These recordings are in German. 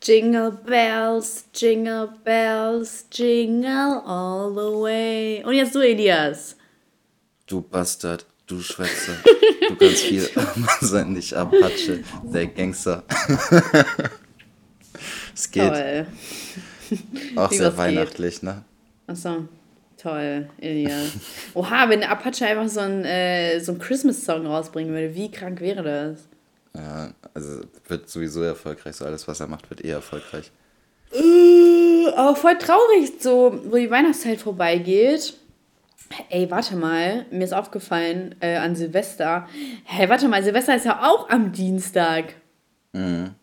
Jingle bells, jingle bells, jingle all the way. Und jetzt du, Elias. Du Bastard, du Schwätzer, du kannst viel, aber sei nicht Apache, der Gangster. es geht. Toll. Auch sehr was geht. weihnachtlich, ne? Achso, toll, Elias. Oha, wenn der Apache einfach so einen äh, so einen Christmas-Song rausbringen würde, wie krank wäre das? Ja, also wird sowieso erfolgreich. So alles, was er macht, wird eh erfolgreich. Äh, Aber voll traurig, so, wo die Weihnachtszeit vorbeigeht. Ey, warte mal, mir ist aufgefallen äh, an Silvester. Hey, warte mal, Silvester ist ja auch am Dienstag. Mhm.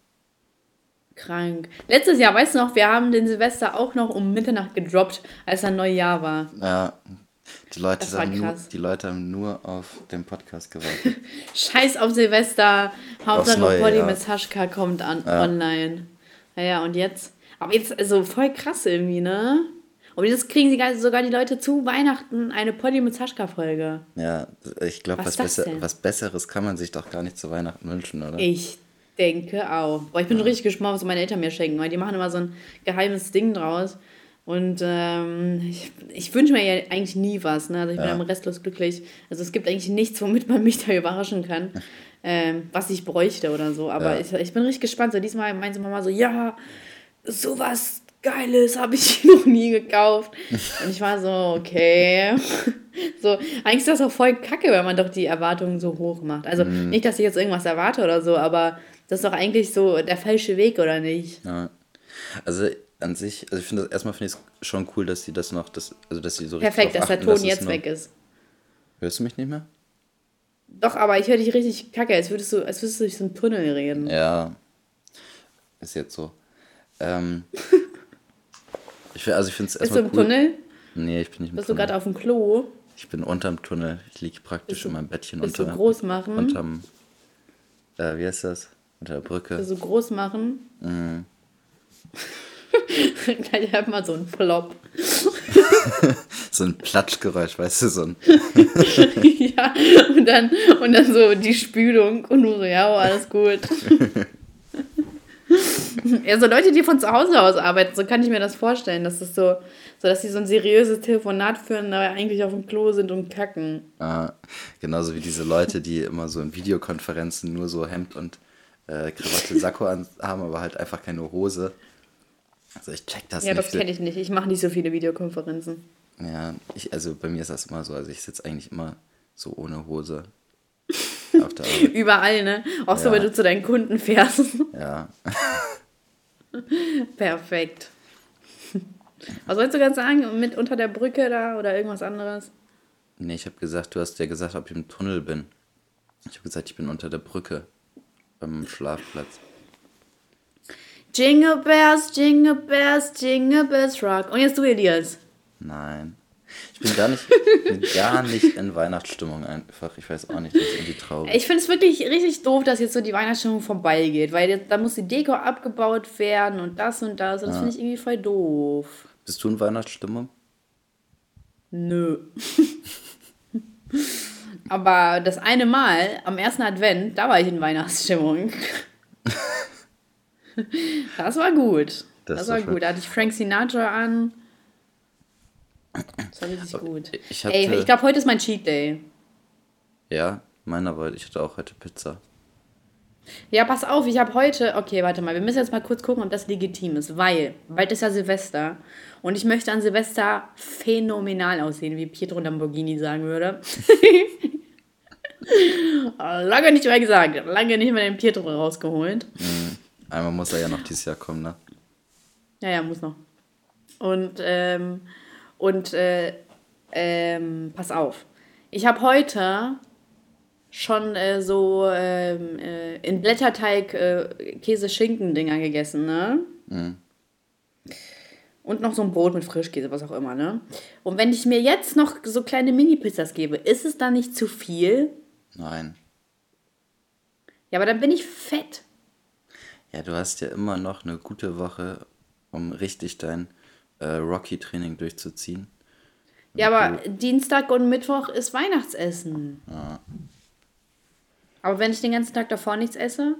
Krank. Letztes Jahr, weißt du noch, wir haben den Silvester auch noch um Mitternacht gedroppt, als ein Neujahr war. Ja, die Leute, haben nur, die Leute haben nur auf den Podcast gewartet. Scheiß auf Silvester. Hauptsache Neue Polly Jahr. mit Saschka kommt an, Ja. online. Naja, und jetzt? Aber jetzt, also voll krass irgendwie, ne? Und jetzt kriegen sie gar- sogar die Leute zu Weihnachten eine Polly mit Saschka-Folge. Ja, ich glaube, Was was, besser, was Besseres kann man sich doch gar nicht zu Weihnachten wünschen, oder? Ich denke auch. Boah, ich bin richtig gespannt, was meine Eltern mir schenken, weil die machen immer so ein geheimes Ding draus. Und ähm, ich, ich wünsche mir ja eigentlich nie was. Ne? Also ich bin Ja. am restlos glücklich. Also es gibt eigentlich nichts, womit man mich da überraschen kann, ähm, was ich bräuchte oder so. Aber Ja. ich, ich bin richtig gespannt. So diesmal meinte Mama so, ja, sowas Geiles habe ich noch nie gekauft. Und ich war so, okay. So, eigentlich ist das auch voll kacke, wenn man doch die Erwartungen so hoch macht. Also Mhm. nicht, dass ich jetzt irgendwas erwarte oder so, aber das ist doch eigentlich so der falsche Weg, oder nicht? Ja. Also an sich, also ich finde das erstmal finde ich es schon cool, dass sie das noch, das, also dass sie so richtig Perfekt, dass der achten, Ton es jetzt nur- weg ist. Hörst du mich nicht mehr? Doch, aber ich höre dich richtig kacke, als würdest du, als würdest du durch so einen Tunnel reden. Ja. Ist jetzt so. Ähm, ich, also ich finde es Bist du erstmal im cool. Tunnel? Nee, ich bin nicht im Bist du Tunnel. gerade auf dem Klo? Ich bin unterm Tunnel. Ich liege praktisch Bist du- in meinem Bettchen Willst unter. du groß machen? Unterm. Äh, wie heißt das? Unter der Brücke. Willst du groß machen? Mhm. Gleich hört mal so ein Flop. So ein Platschgeräusch, weißt du, so ein. ja, und dann, und dann so die Spülung und du so, ja, oh, alles gut. ja, so Leute, die von zu Hause aus arbeiten, so kann ich mir das vorstellen, dass das so, so dass sie so ein seriöses Telefonat führen, aber eigentlich auf dem Klo sind und kacken. Äh, genauso wie diese Leute, die immer so in Videokonferenzen nur so Hemd und äh, Krawatte, Sakko an, haben, aber halt einfach keine Hose. Also ich check das Ja, nicht. das kenne ich nicht. Ich mache nicht so viele Videokonferenzen. Ja, ich, also bei mir ist das immer so. Also ich sitze eigentlich immer so ohne Hose auf der Arbeit. Überall, ne? Auch so, Ja. wenn du zu deinen Kunden fährst. Ja. Perfekt. Was wolltest du gerade sagen? Mit unter der Brücke da oder irgendwas anderes? Nee, ich habe gesagt, du hast ja gesagt, ob ich im Tunnel bin. Ich habe gesagt, ich bin unter der Brücke beim Schlafplatz. Jingle Bells, Jingle Bells, Jingle Bells Rock. Und jetzt du, Elias. Nein. Ich bin gar nicht, bin gar nicht in Weihnachtsstimmung einfach. Ich weiß auch nicht, das ist irgendwie traurig. Ich finde es wirklich richtig doof, dass jetzt so die Weihnachtsstimmung vorbeigeht, weil da muss die Deko abgebaut werden und das und das. Und das finde ich irgendwie voll doof. Bist du in Weihnachtsstimmung? Nö. Aber das eine Mal, am ersten Advent, da war ich in Weihnachtsstimmung. Das war gut. Das Das, war schön. gut. Da hatte ich Frank Sinatra an. Das war richtig gut. ich Ey, hatte- ich glaube, heute ist mein Cheat Day. Ja, meiner war, ich hatte auch heute Pizza. Ja, pass auf, ich habe heute. Okay, warte mal, wir müssen jetzt mal kurz gucken, ob das legitim ist, weil bald ist ja Silvester und ich möchte an Silvester phänomenal aussehen, wie Pietro Lamborghini sagen würde. lange nicht mehr gesagt, lange nicht mehr den Pietro rausgeholt. Einmal muss er ja noch dieses Jahr kommen, ne? Ja, ja, muss noch. Und, ähm, und, äh, ähm, pass auf. Ich habe heute schon äh, so ähm, äh, in Blätterteig äh, Käse-Schinken-Dinger gegessen, ne? Und noch so ein Brot mit Frischkäse, was auch immer, ne? Und wenn ich mir jetzt noch so kleine Mini-Pizzas gebe, ist es dann nicht zu viel? Nein. Ja, aber dann bin ich fett. Ja, du hast ja immer noch eine gute Woche, um richtig dein äh, Rocky-Training durchzuziehen. Ja, aber Dienstag und Mittwoch ist Weihnachtsessen. Aber wenn ich den ganzen Tag davor nichts esse?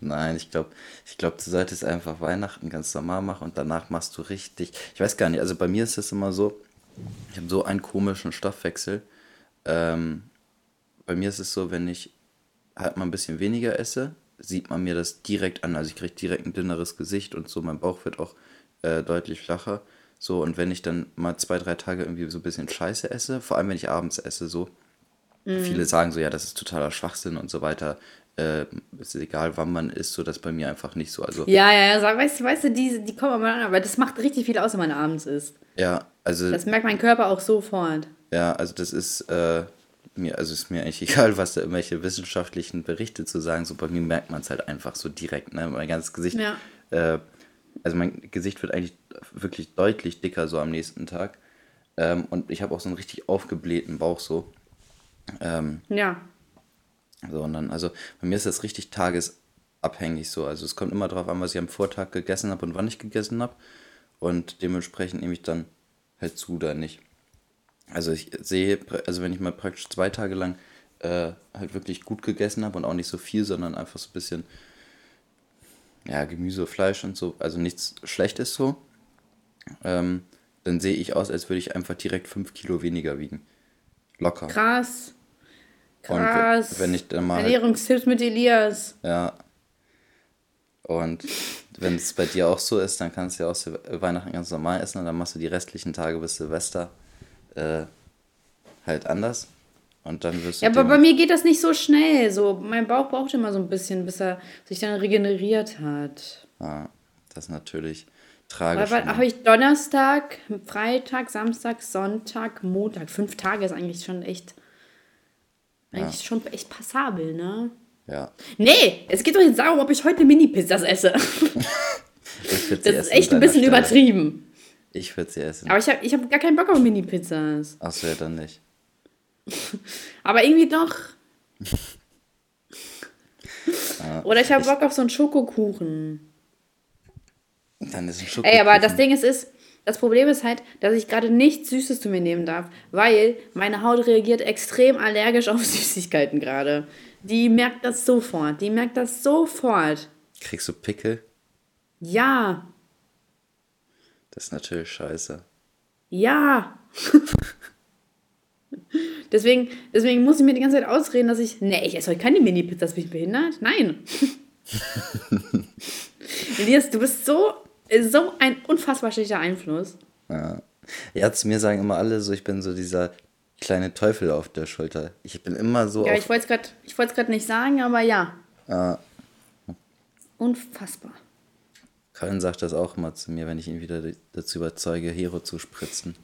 Nein, ich glaube, ich glaub, du solltest einfach Weihnachten ganz normal machen und danach machst du richtig. Ich weiß gar nicht, also bei mir ist es immer so, ich habe so einen komischen Stoffwechsel. Ähm, bei mir ist es so, wenn ich halt mal ein bisschen weniger esse, sieht man mir das direkt an. Also ich kriege direkt ein dünneres Gesicht und so, mein Bauch wird auch äh, deutlich flacher. So, und wenn ich dann mal zwei, drei Tage irgendwie so ein bisschen Scheiße esse, vor allem wenn ich abends esse, so, mhm. viele sagen so, ja, das ist totaler Schwachsinn und so weiter. Äh, ist egal, wann man isst, so das bei mir einfach nicht so. Also, ja, ja, ja, weißt, weißt du, die, die kommen aber an, aber das macht richtig viel aus, wenn man abends isst. Ja, also. Das merkt mein Körper auch sofort. Ja, also das ist, äh, mir, also ist mir eigentlich egal, was da irgendwelche wissenschaftlichen Berichte zu sagen, so bei mir merkt man es halt einfach so direkt, ne? Mein ganzes Gesicht, ja. äh, also mein Gesicht wird eigentlich wirklich deutlich dicker so am nächsten Tag. Ähm, und ich habe auch so einen richtig aufgeblähten Bauch so. Ähm, ja. So, und dann, also bei mir ist das richtig tagesabhängig so. Also es kommt immer darauf an, was ich am Vortag gegessen habe und wann ich gegessen habe. Und dementsprechend nehme ich dann halt zu oder nicht. Also ich sehe, also wenn ich mal praktisch zwei Tage lang äh, halt wirklich gut gegessen habe und auch nicht so viel, sondern einfach so ein bisschen ja, Gemüse, Fleisch und so, also nichts Schlechtes so, ähm, dann sehe ich aus, als würde ich einfach direkt fünf Kilo weniger wiegen. Locker. Krass. Krass. Und wenn ich dann mal. Ernährungstipps mit Elias. Ja. Und wenn es bei dir auch so ist, dann kannst du ja auch Weihnachten ganz normal essen und dann machst du die restlichen Tage bis Silvester äh, halt anders. Und dann wirst du. Ja, aber bei mir geht das nicht so schnell. So, mein Bauch braucht immer so ein bisschen, bis er sich dann regeneriert hat. Ja, das ist natürlich tragisch. Aber habe ich Donnerstag, Freitag, Samstag, Sonntag, Montag. Fünf Tage ist eigentlich schon echt eigentlich ja. schon echt passabel, ne? Ja. Nee, es geht doch jetzt darum, ob ich heute Mini-Pizzas esse. das ist echt ein bisschen Stelle. übertrieben. Ich würde sie essen. Aber ich habe ich hab gar keinen Bock auf Mini-Pizzas. Achso, ja, dann nicht. Aber irgendwie doch. Oder ich habe Bock auf so einen Schokokuchen. Dann ist ein Schokokuchen. Ey, aber das Ding ist, ist, das Problem ist halt, dass ich gerade nichts Süßes zu mir nehmen darf, weil meine Haut reagiert extrem allergisch auf Süßigkeiten gerade. Die merkt das sofort. Die merkt das sofort. Kriegst du Pickel? Ja. Das ist natürlich scheiße. Ja. deswegen, deswegen muss ich mir die ganze Zeit ausreden, dass ich. Nee, ich esse heute keine Mini-Pizzas. Bin ich behindert? Nein. Elias, du bist so so ein unfassbar schlechter Einfluss. Ja. ja, zu mir sagen immer alle so, ich bin so dieser kleine Teufel auf der Schulter. Ich bin immer so. Ja, ich wollte es gerade nicht sagen, aber ja. Ja. Unfassbar. Colin sagt das auch immer zu mir, wenn ich ihn wieder dazu überzeuge, Hero zu spritzen.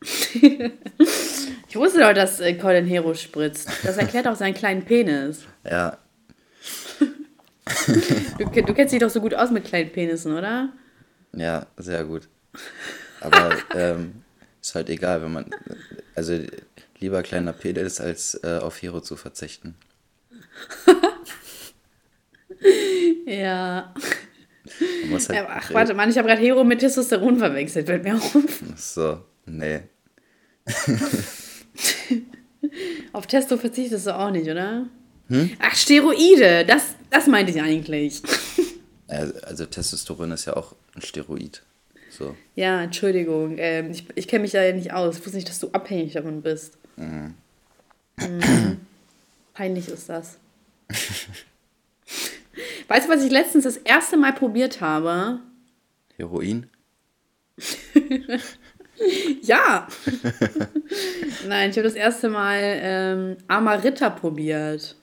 ich wusste doch, dass äh, Colin Hero spritzt. Das erklärt auch seinen kleinen Penis. Ja. du, du kennst dich doch so gut aus mit kleinen Penissen, oder? Ja, sehr gut. Aber ähm, ist halt egal, wenn man. Also lieber kleiner Penis als äh, auf Hero zu verzichten. ja. Halt ja. Ach, warte mal, ich habe gerade Hero mit Testosteron verwechselt, fällt mir auf. Ach so, nee. auf Testo verzichtest du auch nicht, oder? Hm? Ach, Steroide, das, das meinte ich eigentlich. Also Testosteron ist ja auch ein Steroid. So. Ja, Entschuldigung. Ähm, ich ich kenne mich da ja nicht aus. Ich wusste nicht, dass du abhängig davon bist. Mhm. Mhm. Peinlich ist das. weißt du, was ich letztens das erste Mal probiert habe? Heroin? ja. Nein, ich habe das erste Mal ähm, Amaritta probiert.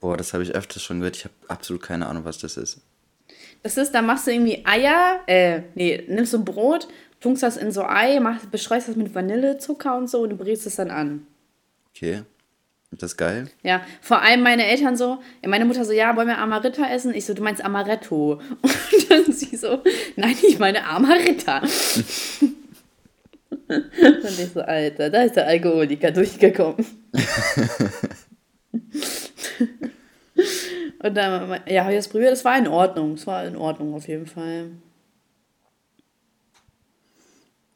Boah, das habe ich öfters schon gehört. Ich habe absolut keine Ahnung, was das ist. Das ist, da machst du irgendwie Eier, äh, nee, nimmst du Brot, tunkst das in so Ei, machst, bestreust das mit Vanillezucker und so und du brätst es dann an. Okay. Ist das geil? Ja, vor allem meine Eltern so, meine Mutter so, ja, wollen wir Amaritta essen? Ich so, du meinst Amaretto. Und dann sie so, nein, ich meine Amaritta. und ich so, Alter, da ist der Alkoholiker durchgekommen. Und dann, ja, habe ich das probiert, das war in Ordnung. Es war in Ordnung auf jeden Fall.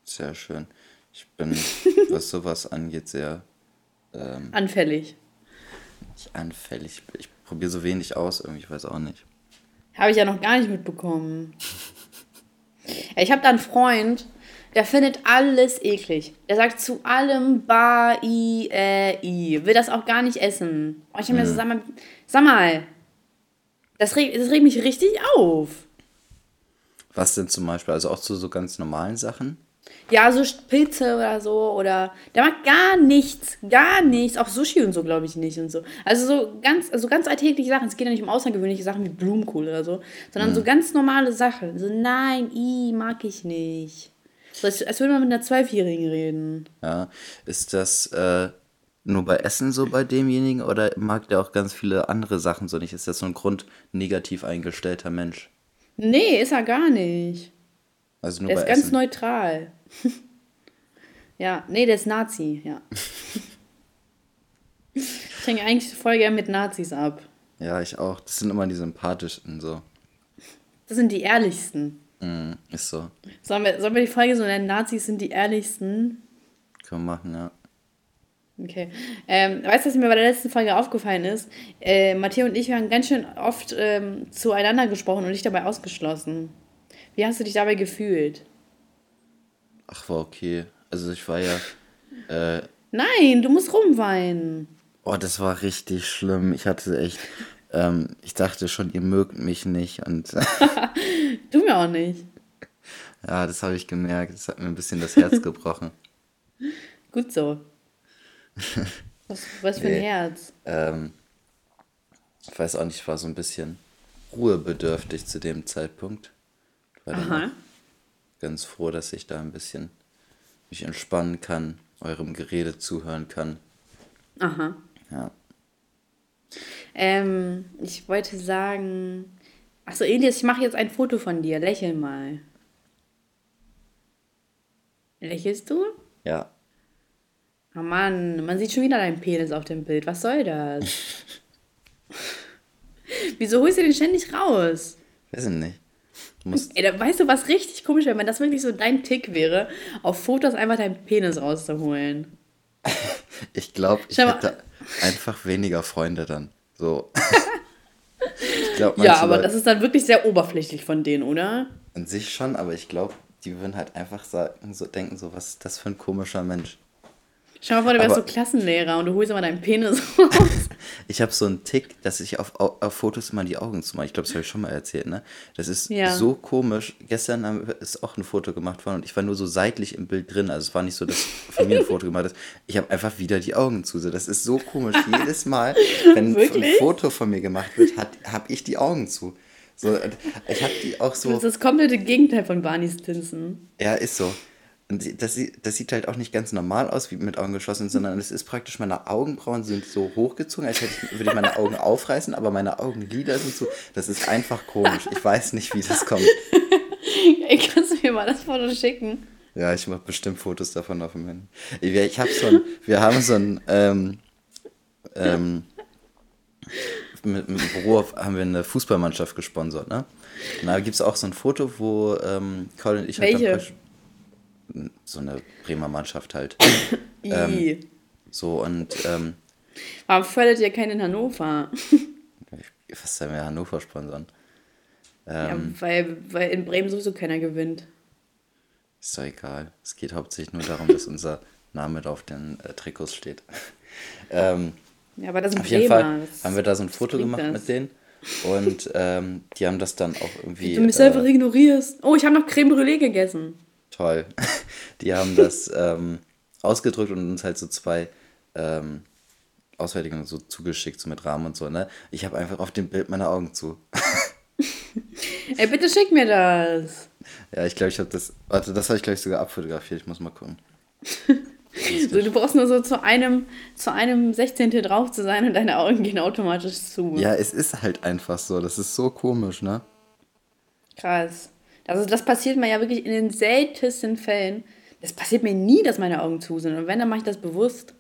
Sehr schön. Ich bin, was sowas angeht, sehr ähm, anfällig. Nicht anfällig. Ich probiere so wenig aus, irgendwie, ich weiß auch nicht. Habe ich ja noch gar nicht mitbekommen. ich habe da einen Freund, der findet alles eklig. Der sagt zu allem ba, i, äh, i. Will das auch gar nicht essen. Und ich habe mir so, mhm. sag mal, sag mal, das regt, das regt mich richtig auf. Was denn zum Beispiel? Also auch zu so ganz normalen Sachen? Ja, so Pilze oder so. Oder der mag gar nichts. Gar nichts. Auch Sushi und so, glaube ich, nicht und so. Also so ganz, also ganz alltägliche Sachen. Es geht ja nicht um außergewöhnliche Sachen wie Blumenkohl oder so, sondern mhm. so ganz normale Sachen. So, nein, i, mag ich nicht. So, als, als würde man mit einer Zwölfjährigen reden. Ja. Ist das äh, nur bei Essen so bei demjenigen oder mag der auch ganz viele andere Sachen so nicht? Ist das so ein Grund negativ eingestellter Mensch? Nee, ist er gar nicht. Also nur der ist Essen. ganz neutral. ja, nee, der ist Nazi, ja. ich hänge eigentlich voll gern mit Nazis ab. Ja, ich auch. Das sind immer die sympathischsten so. Das sind die ehrlichsten. Mm, ist so. Sollen wir, sollen wir die Folge so nennen? Nazis sind die ehrlichsten? Können wir machen, ja. Okay. Ähm, weißt du, was mir bei der letzten Folge aufgefallen ist? Äh, Matteo und ich haben ganz schön oft ähm, zueinander gesprochen und dich dabei ausgeschlossen. Wie hast du dich dabei gefühlt? Ach, war okay. Also ich war ja. Äh, Nein, du musst rumweinen. Oh, das war richtig schlimm. Ich hatte echt. Ähm, ich dachte schon, ihr mögt mich nicht und. du mir auch nicht. Ja, das habe ich gemerkt. Das hat mir ein bisschen das Herz gebrochen. Gut so. Was, was für nee, ein Herz? Ähm, ich weiß auch nicht, ich war so ein bisschen ruhebedürftig zu dem Zeitpunkt. War Aha. ganz froh, dass ich da ein bisschen mich entspannen kann, eurem Gerede zuhören kann. Aha. Ja. Ähm, ich wollte sagen. Achso, Elias, ich mache jetzt ein Foto von dir. Lächel mal. Lächelst du? Ja. Oh Mann, man sieht schon wieder deinen Penis auf dem Bild. Was soll das? Wieso holst du den ständig raus? Weiß ich nicht. Ey, da, weißt du, was richtig komisch wäre, wenn das wirklich so dein Tick wäre, auf Fotos einfach deinen Penis rauszuholen? ich glaube, ich hätte einfach weniger Freunde dann. So. glaub, ja, aber Leute, das ist dann wirklich sehr oberflächlich von denen, oder? An sich schon, aber ich glaube, die würden halt einfach sagen, so denken, so, was ist das für ein komischer Mensch. Schau mal vor, du wärst so Klassenlehrer und du holst immer deinen Penis raus. ich habe so einen Tick, dass ich auf, auf Fotos immer die Augen zumache. Ich glaube, das habe ich schon mal erzählt, ne? Das ist ja. so komisch. Gestern ist auch ein Foto gemacht worden und ich war nur so seitlich im Bild drin. Also es war nicht so, dass von mir ein Foto gemacht ist. Ich habe einfach wieder die Augen zu. Das ist so komisch. Jedes Mal, wenn ein Foto von mir gemacht wird, habe ich die Augen zu. So, ich habe die auch so. Das ist das komplette Gegenteil von Barney Stinson. Ja, ist so. Und das, das sieht halt auch nicht ganz normal aus, wie mit Augen geschlossen, sondern es ist praktisch, meine Augenbrauen sind so hochgezogen, als hätte ich, würde ich meine Augen aufreißen, aber meine Augenlider sind so. Das ist einfach komisch. Ich weiß nicht, wie das kommt. Ey, kannst du mir mal das Foto schicken? Ja, ich mache bestimmt Fotos davon auf dem Handy. Ich habe so ein, wir haben so ein, ähm, ähm, mit, mit dem Büro haben wir eine Fußballmannschaft gesponsert, ne? Und da gibt es auch so ein Foto, wo ähm, Colin und ich halt Welche? So eine Bremer Mannschaft halt. ähm, so und. Ähm, Warum fördert ihr keinen in Hannover? was sollen wir Hannover sponsern? Ähm, ja, weil, weil in Bremen sowieso keiner gewinnt. Ist doch egal. Es geht hauptsächlich nur darum, dass unser Name da auf den äh, Trikots steht. ähm, ja, aber das ist ein Auf jeden Fall haben wir da so ein Foto gemacht das? mit denen. Und ähm, die haben das dann auch irgendwie. Wie du mich äh, einfach ignorierst. Oh, ich habe noch Creme Brûlée gegessen toll. Die haben das ähm, ausgedrückt und uns halt so zwei ähm, Ausfertigungen so zugeschickt, so mit Rahmen und so, ne? Ich habe einfach auf dem Bild meine Augen zu. Ey, bitte schick mir das. Ja, ich glaube, ich habe das. Warte, das habe ich, glaube ich, sogar abfotografiert. Ich muss mal gucken. so, du brauchst nur so zu einem, zu einem 16. drauf zu sein und deine Augen gehen automatisch zu. Ja, es ist halt einfach so. Das ist so komisch, ne? Krass. Also das passiert mir ja wirklich in den seltensten Fällen. Das passiert mir nie, dass meine Augen zu sind. Und wenn, dann mache ich das bewusst.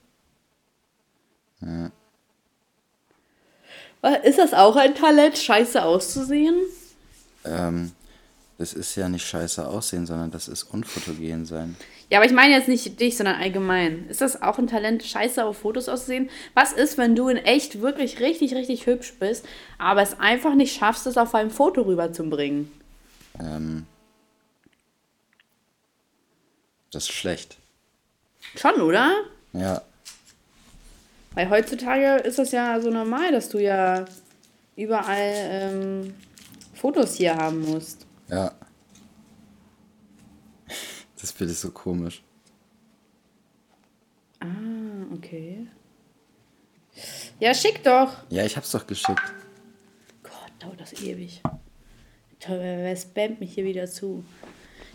Ja. Ist das auch ein Talent, scheiße auszusehen? Ähm, Das ist ja nicht scheiße aussehen, sondern das ist unfotogen sein. Ja, aber ich meine jetzt nicht dich, sondern allgemein. Ist das auch ein Talent, scheiße auf Fotos auszusehen? Was ist, wenn du in echt wirklich richtig, richtig hübsch bist, aber es einfach nicht schaffst, es auf einem Foto rüberzubringen? Ähm, das ist schlecht. Schon, oder? Ja. Weil heutzutage ist das ja so normal, dass du ja überall ähm, Fotos hier haben musst. Ja. Das Bild ist so komisch. Ah, okay. Ja, schick doch. Ja, ich hab's doch geschickt. Gott, dauert das ewig. Wer spammt mich hier wieder zu?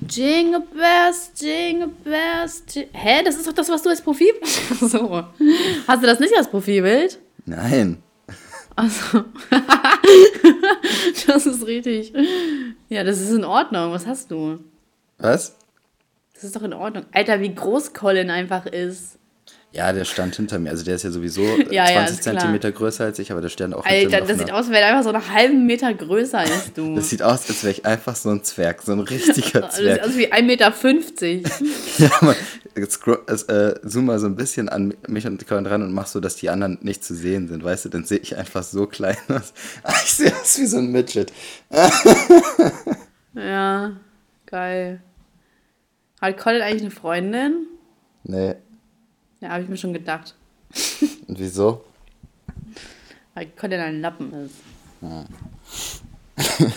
Jingle Bells, Jingle Bells. Hä? Das ist doch das, was du als Profil. so. Hast du das nicht als Profilbild? Nein. Also. das ist richtig. Ja, das ist in Ordnung. Was hast du? Was? Das ist doch in Ordnung. Alter, wie groß Colin einfach ist. Ja, der stand hinter mir. Also der ist ja sowieso ja, 20 ja, Zentimeter größer als ich, aber der stand auch Alter, das sieht aus, als wäre er einfach so einen halben Meter größer als du. das sieht aus, als wäre ich einfach so ein Zwerg, so ein richtiger Zwerg. Das sieht aus wie 1,50 Meter. ja, man, jetzt, äh, zoom mal so ein bisschen an mich und Colin ran und mach so, dass die anderen nicht zu sehen sind, weißt du? Dann sehe ich einfach so klein aus. Ich sehe aus wie so ein Midget. ja, geil. Hat Colin eigentlich eine Freundin? Nee. Ja, habe ich mir schon gedacht. Und wieso? Weil Colin ein Lappen ist. Ja.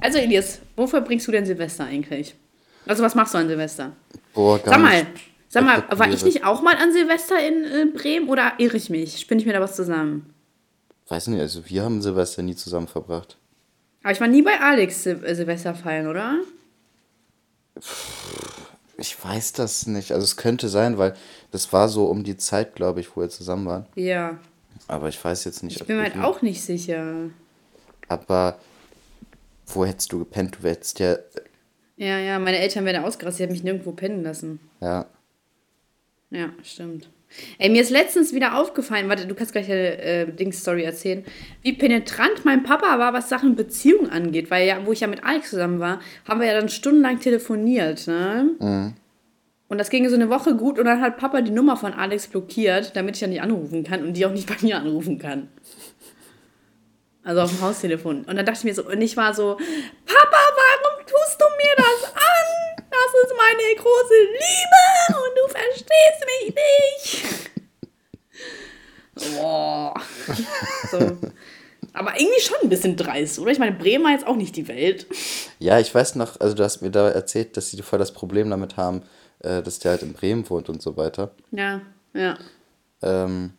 also Elias, wofür bringst du denn Silvester eigentlich? Also was machst du an Silvester? Boah, gar Sag mal, sag mal, war ich nicht auch mal an Silvester in, in Bremen oder irre ich mich? Spinne ich mir da was zusammen? Weiß nicht, also wir haben Silvester nie zusammen verbracht. Aber ich war nie bei Alex Sil äh, Silvester feiern, oder? Ich weiß das nicht. Also es könnte sein, weil das war so um die Zeit, glaube ich, wo wir zusammen waren. Ja. Aber ich weiß jetzt nicht. Ich bin mir halt auch nicht sicher. Aber wo hättest du gepennt? Du hättest ja. Ja, ja, meine Eltern werden ausgerastet, sie haben mich nirgendwo pennen lassen. Ja. Ja, stimmt. Ey, mir ist letztens wieder aufgefallen, warte, du kannst gleich eine äh, Dings-Story erzählen, wie penetrant mein Papa war, was Sachen Beziehung angeht. Weil ja, wo ich ja mit Alex zusammen war, haben wir ja dann stundenlang telefoniert, ne? Mhm. Und das ging so eine Woche gut und dann hat Papa die Nummer von Alex blockiert, damit ich ja nicht anrufen kann und die auch nicht bei mir anrufen kann. Also auf dem Haustelefon. Und dann dachte ich mir so, und ich war so, Papa, warum tust du mir das an? Das ist meine große Liebe und du verstehst mich nicht. Boah. So. Aber irgendwie schon ein bisschen dreist, oder? Ich meine, Bremen war jetzt auch nicht die Welt. Ja, ich weiß noch, also du hast mir da erzählt, dass sie voll das Problem damit haben, äh, dass der halt in Bremen wohnt und so weiter. Ja, ja. Ähm,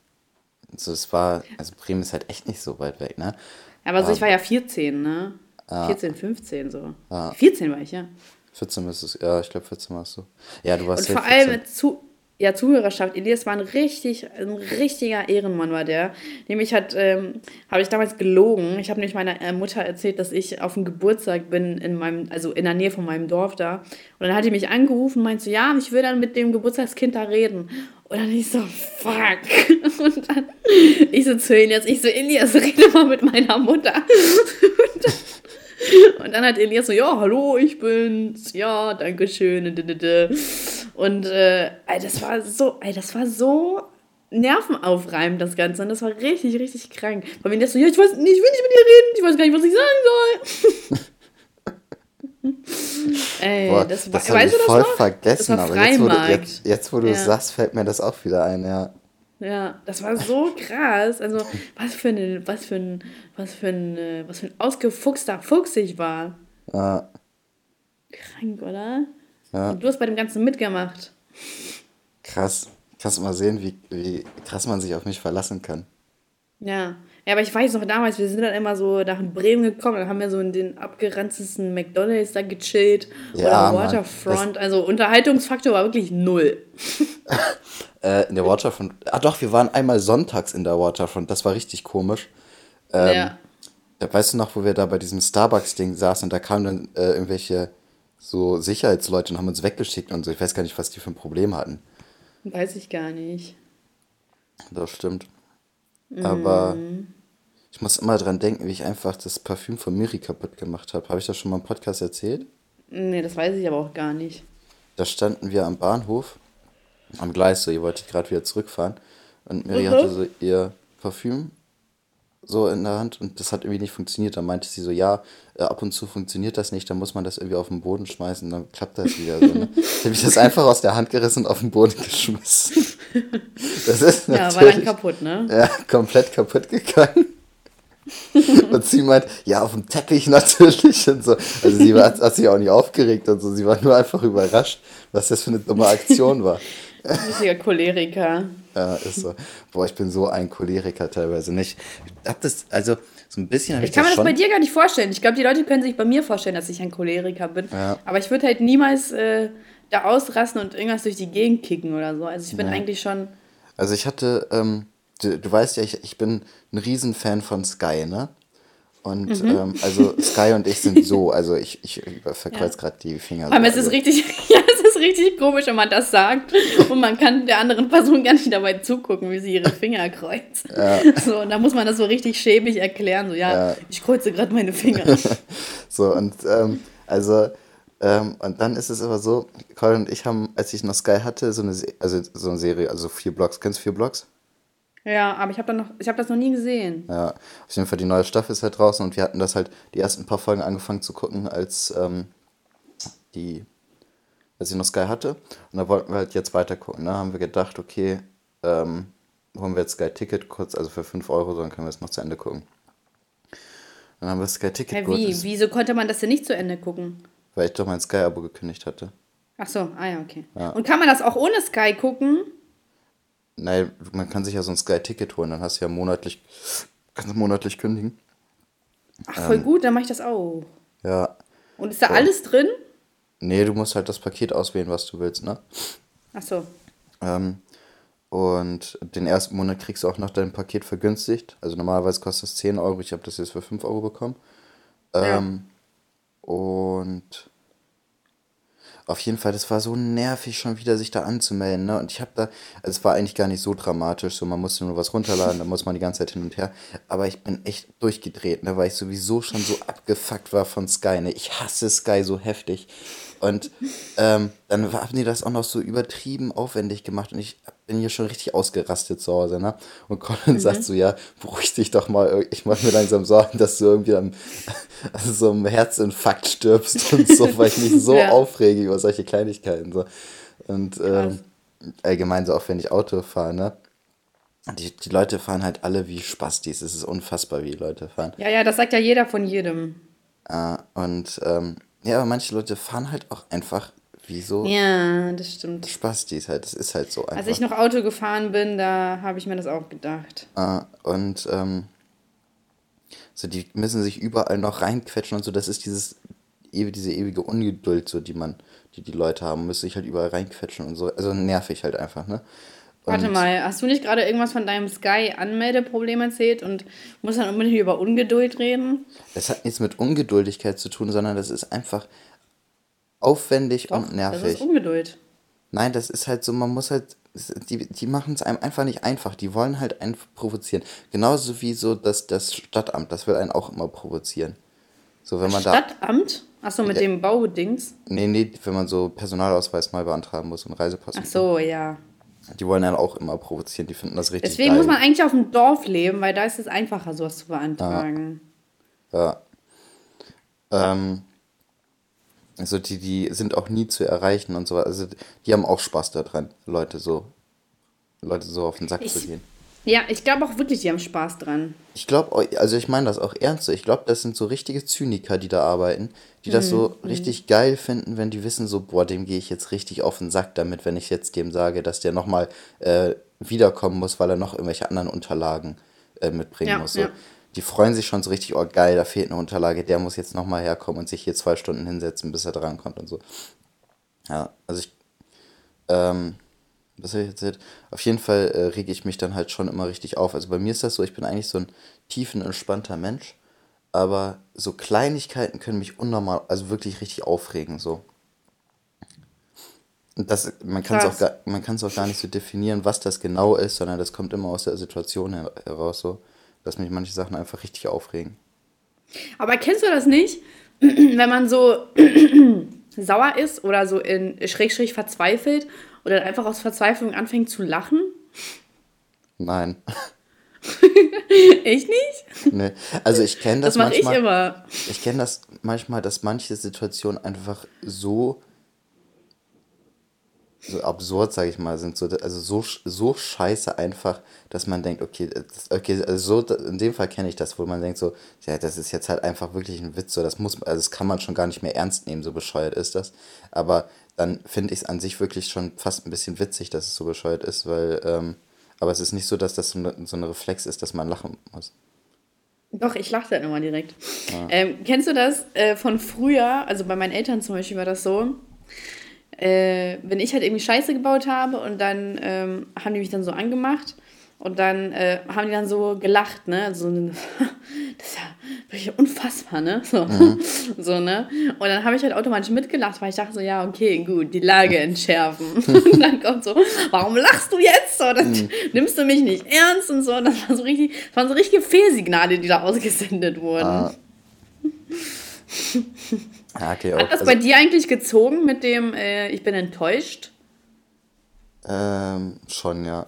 also es war, also Bremen ist halt echt nicht so weit weg, ne? Aber so, um, ich war ja 14, ne? Ah, 14, 15 so. Ah, 14 war ich, ja. 14 bist du, ja, ich glaube 14 warst du. Ja, du warst Und vor allem zu, ja, Zuhörerschaft. Elias war ein richtig, ein richtiger Ehrenmann war der. Nämlich hat, ähm, habe ich damals gelogen. Ich habe nämlich meiner äh, Mutter erzählt, dass ich auf dem Geburtstag bin in meinem, also in der Nähe von meinem Dorf da. Und dann hat die mich angerufen und meinte so, ja, ich will dann mit dem Geburtstagskind da reden. Und dann ich so, fuck. Und dann ich so zu Elias, ich so, Elias, rede mal mit meiner Mutter. Und dann, und dann hat Elias so, ja, hallo, ich bin's. Ja, danke schön. Und äh, das war so, ey, das war so nervenaufreibend, das Ganze. Und das war richtig, richtig krank. Weil wenn der so, ja, ich weiß nicht, ich will nicht mit dir reden, ich weiß gar nicht, was ich sagen soll. ey, Boah, das, das habe ich voll noch? vergessen, aber jetzt wo, du, jetzt, jetzt, wo du ja. sagst, fällt mir das auch wieder ein, ja. Ja, das war so krass. Also, was für ein, was für ein, was für ein, äh, was für ein ausgefuchster Fuchs ich war. Ja. Krank, oder? Ja. Und du hast bei dem Ganzen mitgemacht. Krass. Kannst du mal sehen, wie, wie krass man sich auf mich verlassen kann. Ja. Ja, aber ich weiß noch damals, wir sind dann immer so nach Bremen gekommen, dann haben wir so in den abgeranztesten McDonalds da gechillt ja, oder Waterfront. also Unterhaltungsfaktor war wirklich null. äh, in der Waterfront. Ah doch, wir waren einmal sonntags in der Waterfront, das war richtig komisch. Ähm, ja. Da, weißt du noch, wo wir da bei diesem Starbucks-Ding saßen und da kamen dann äh, irgendwelche so Sicherheitsleute und haben uns weggeschickt und so. Ich weiß gar nicht, was die für ein Problem hatten. Weiß ich gar nicht. Das stimmt. Aber Ich muss immer dran denken, wie ich einfach das Parfüm von Miri kaputt gemacht habe. Habe ich das schon mal im Podcast erzählt? Nee, das weiß ich aber auch gar nicht. Da standen wir am Bahnhof, am Gleis, so, ihr wolltet gerade wieder zurückfahren. Und Miri mhm. hatte so ihr Parfüm so in der Hand und das hat irgendwie nicht funktioniert. Dann meinte sie so, ja, äh, ab und zu funktioniert das nicht, dann muss man das irgendwie auf den Boden schmeißen, dann klappt das wieder so. Ne? Ich habe ich das einfach aus der Hand gerissen und auf den Boden geschmissen. Das ist ja, war dann kaputt, ne? Ja, komplett kaputt gegangen. und sie meint, ja, auf dem Teppich natürlich und so. Also sie war, hat sich auch nicht aufgeregt und so, sie war nur einfach überrascht, was das für eine dumme Aktion war. Richtiger Choleriker. Ja, ist so. Boah, ich bin so ein Choleriker teilweise nicht. Ich hab das, also so ein bisschen habe ich, ich kann mir das bei dir gar nicht vorstellen. Ich glaube, die Leute können sich bei mir vorstellen, dass ich ein Choleriker bin. Ja. Aber ich würde halt niemals äh, da ausrasten und irgendwas durch die Gegend kicken oder so. Also ich bin ja. eigentlich schon. Also ich hatte, ähm, du, du weißt ja, ich, ich bin ein Riesenfan von Sky, ne? Und mhm. ähm, also Sky und ich sind so, also ich, ich verkreuz ja. gerade die Finger. Aber so, es ist also. richtig, ja, es richtig komisch, wenn man das sagt und man kann der anderen Person gar nicht dabei zugucken, wie sie ihre Finger kreuzt. Ja. So, und da muss man das so richtig schäbig erklären, so ja, ja. ich kreuze gerade meine Finger. so, und ähm, also ähm, und dann ist es aber so, Colin und ich haben, als ich noch Sky hatte, so eine, also so eine Serie, also vier Blocks. Kennst du vier Blocks? Ja, aber ich habe noch, ich habe das noch nie gesehen. Ja, auf jeden Fall die neue Staffel ist halt draußen und wir hatten das halt die ersten paar Folgen angefangen zu gucken, als ähm, die, als ich noch Sky hatte. Und da wollten wir halt jetzt weiter gucken. Da haben wir gedacht, okay, ähm, holen wir jetzt Sky Ticket kurz, also für 5 Euro, dann können wir es noch zu Ende gucken. Dann haben wir Sky Ticket hey, wie? Wieso konnte man das denn nicht zu Ende gucken? Weil ich doch mein Sky-Abo gekündigt hatte. Ach so, ah ja, okay. Ja. Und kann man das auch ohne Sky gucken? Nein, man kann sich ja so ein Sky-Ticket holen, dann hast du ja monatlich, kannst du monatlich kündigen. Ach, voll ähm, gut, dann mache ich das auch. Ja. Und ist da so. alles drin? Nee, du musst halt das Paket auswählen, was du willst, ne? Ach so. Ähm, und den ersten Monat kriegst du auch noch dein Paket vergünstigt. Also normalerweise kostet es 10 Euro, ich habe das jetzt für 5 Euro bekommen. Ähm, ja. Und auf jeden Fall, das war so nervig, schon wieder sich da anzumelden. Ne? Und ich habe da, also es war eigentlich gar nicht so dramatisch, so man musste nur was runterladen, da muss man die ganze Zeit hin und her. Aber ich bin echt durchgedreht, ne? weil ich sowieso schon so abgefuckt war von Sky. Ne? Ich hasse Sky so heftig. Und ähm, dann haben die das auch noch so übertrieben aufwendig gemacht und ich bin hier schon richtig ausgerastet zu Hause, ne? Und Colin mhm. sagt so, ja, beruhig dich doch mal, ich mache mir langsam Sorgen, dass du irgendwie am also so einem Herzinfarkt stirbst und so, weil ich mich so ja. aufrege über solche Kleinigkeiten. So. Und ähm, allgemein so auch wenn ich Auto fahre, ne? Die, die Leute fahren halt alle wie Spastis. Es ist unfassbar, wie die Leute fahren. Ja, ja, das sagt ja jeder von jedem. Äh, und ähm, ja, aber manche Leute fahren halt auch einfach wie so. Ja, das stimmt. Spastis halt, das ist halt so einfach. Als ich noch Auto gefahren bin, da habe ich mir das auch gedacht. Äh, und ähm, so, die müssen sich überall noch reinquetschen und so. Das ist dieses, diese ewige Ungeduld, so, die man, die die Leute haben, müssen sich halt überall reinquetschen und so. Also nervig halt einfach, ne? Warte mal, hast du nicht gerade irgendwas von deinem Sky-Anmeldeproblem erzählt und musst dann unbedingt über Ungeduld reden? Das hat nichts mit Ungeduldigkeit zu tun, sondern das ist einfach aufwendig Doch, und nervig. Das ist Ungeduld. Nein, das ist halt so, man muss halt, die, die machen es einem einfach nicht einfach. Die wollen halt einen provozieren. Genauso wie so das, das Stadtamt, das will einen auch immer provozieren. So, wenn man Stadtamt? Achso, mit ja, dem Baudings? Nee, nee, wenn man so Personalausweis mal beantragen muss und Reisepass. Ach so, ja. Die wollen dann auch immer provozieren, die finden das richtig Deswegen geil. muss man eigentlich auf dem Dorf leben, weil da ist es einfacher, sowas zu beantragen. Ja. ja. Ähm, also die, die sind auch nie zu erreichen und so. Also die haben auch Spaß daran, Leute so, Leute so auf den Sack ich, zu gehen. Ja, ich glaube auch wirklich, die haben Spaß dran. Ich glaube, also ich meine das auch ernst. Ich glaube, das sind so richtige Zyniker, die da arbeiten, die das so mhm. richtig geil finden, wenn die wissen, so, boah, dem gehe ich jetzt richtig auf den Sack damit, wenn ich jetzt dem sage, dass der nochmal äh, wiederkommen muss, weil er noch irgendwelche anderen Unterlagen äh, mitbringen ja, muss. So. Ja. Die freuen sich schon so richtig, oh geil, da fehlt eine Unterlage, der muss jetzt nochmal herkommen und sich hier zwei Stunden hinsetzen, bis er drankommt und so. Ja, also ich, ähm, was habe ich erzählt? Auf jeden Fall äh, rege ich mich dann halt schon immer richtig auf. Also bei mir ist das so, ich bin eigentlich so ein tiefenentspannter Mensch, aber so Kleinigkeiten können mich unnormal, also wirklich richtig aufregen, so. Und das, man kann es auch, gar, auch gar nicht so definieren, was das genau ist, sondern das kommt immer aus der Situation heraus, so. dass mich manche Sachen einfach richtig aufregen. Aber kennst du das nicht, wenn man so sauer ist oder so in Schrägstrich verzweifelt oder einfach aus Verzweiflung anfängt zu lachen? Nein. ich nicht? Nee. Also ich kenne das, das manchmal. Ich immer. Ich kenne das manchmal, dass manche Situationen einfach so so absurd, sage ich mal, sind so also so so scheiße einfach, dass man denkt, okay, das, okay, also so in dem Fall kenne ich das, wo man denkt so, ja, das ist jetzt halt einfach wirklich ein Witz, so das muss also das kann man schon gar nicht mehr ernst nehmen, so bescheuert ist das, aber dann finde ich es an sich wirklich schon fast ein bisschen witzig, dass es so bescheuert ist, weil ähm, aber es ist nicht so, dass das so, eine, so ein Reflex ist, dass man lachen muss. Doch, ich lache dann immer direkt. Ja. Ähm, kennst du das äh, von früher? Also bei meinen Eltern zum Beispiel war das so. Äh, wenn ich halt irgendwie Scheiße gebaut habe und dann ähm, haben die mich dann so angemacht und dann äh, haben die dann so gelacht, ne? Also, das ist ja wirklich unfassbar, ne? So, mhm. so ne? Und dann habe ich halt automatisch mitgelacht, weil ich dachte so, ja, okay, gut, die Lage entschärfen. und dann kommt so, warum lachst du jetzt so? Das, mhm. Nimmst du mich nicht ernst und so? Und das war so richtig, das waren so richtige Fehlsignale, die da ausgesendet wurden. Ah. Ja, okay, Hat das also, bei dir eigentlich gezogen mit dem, äh, ich bin enttäuscht? Ähm, schon, ja.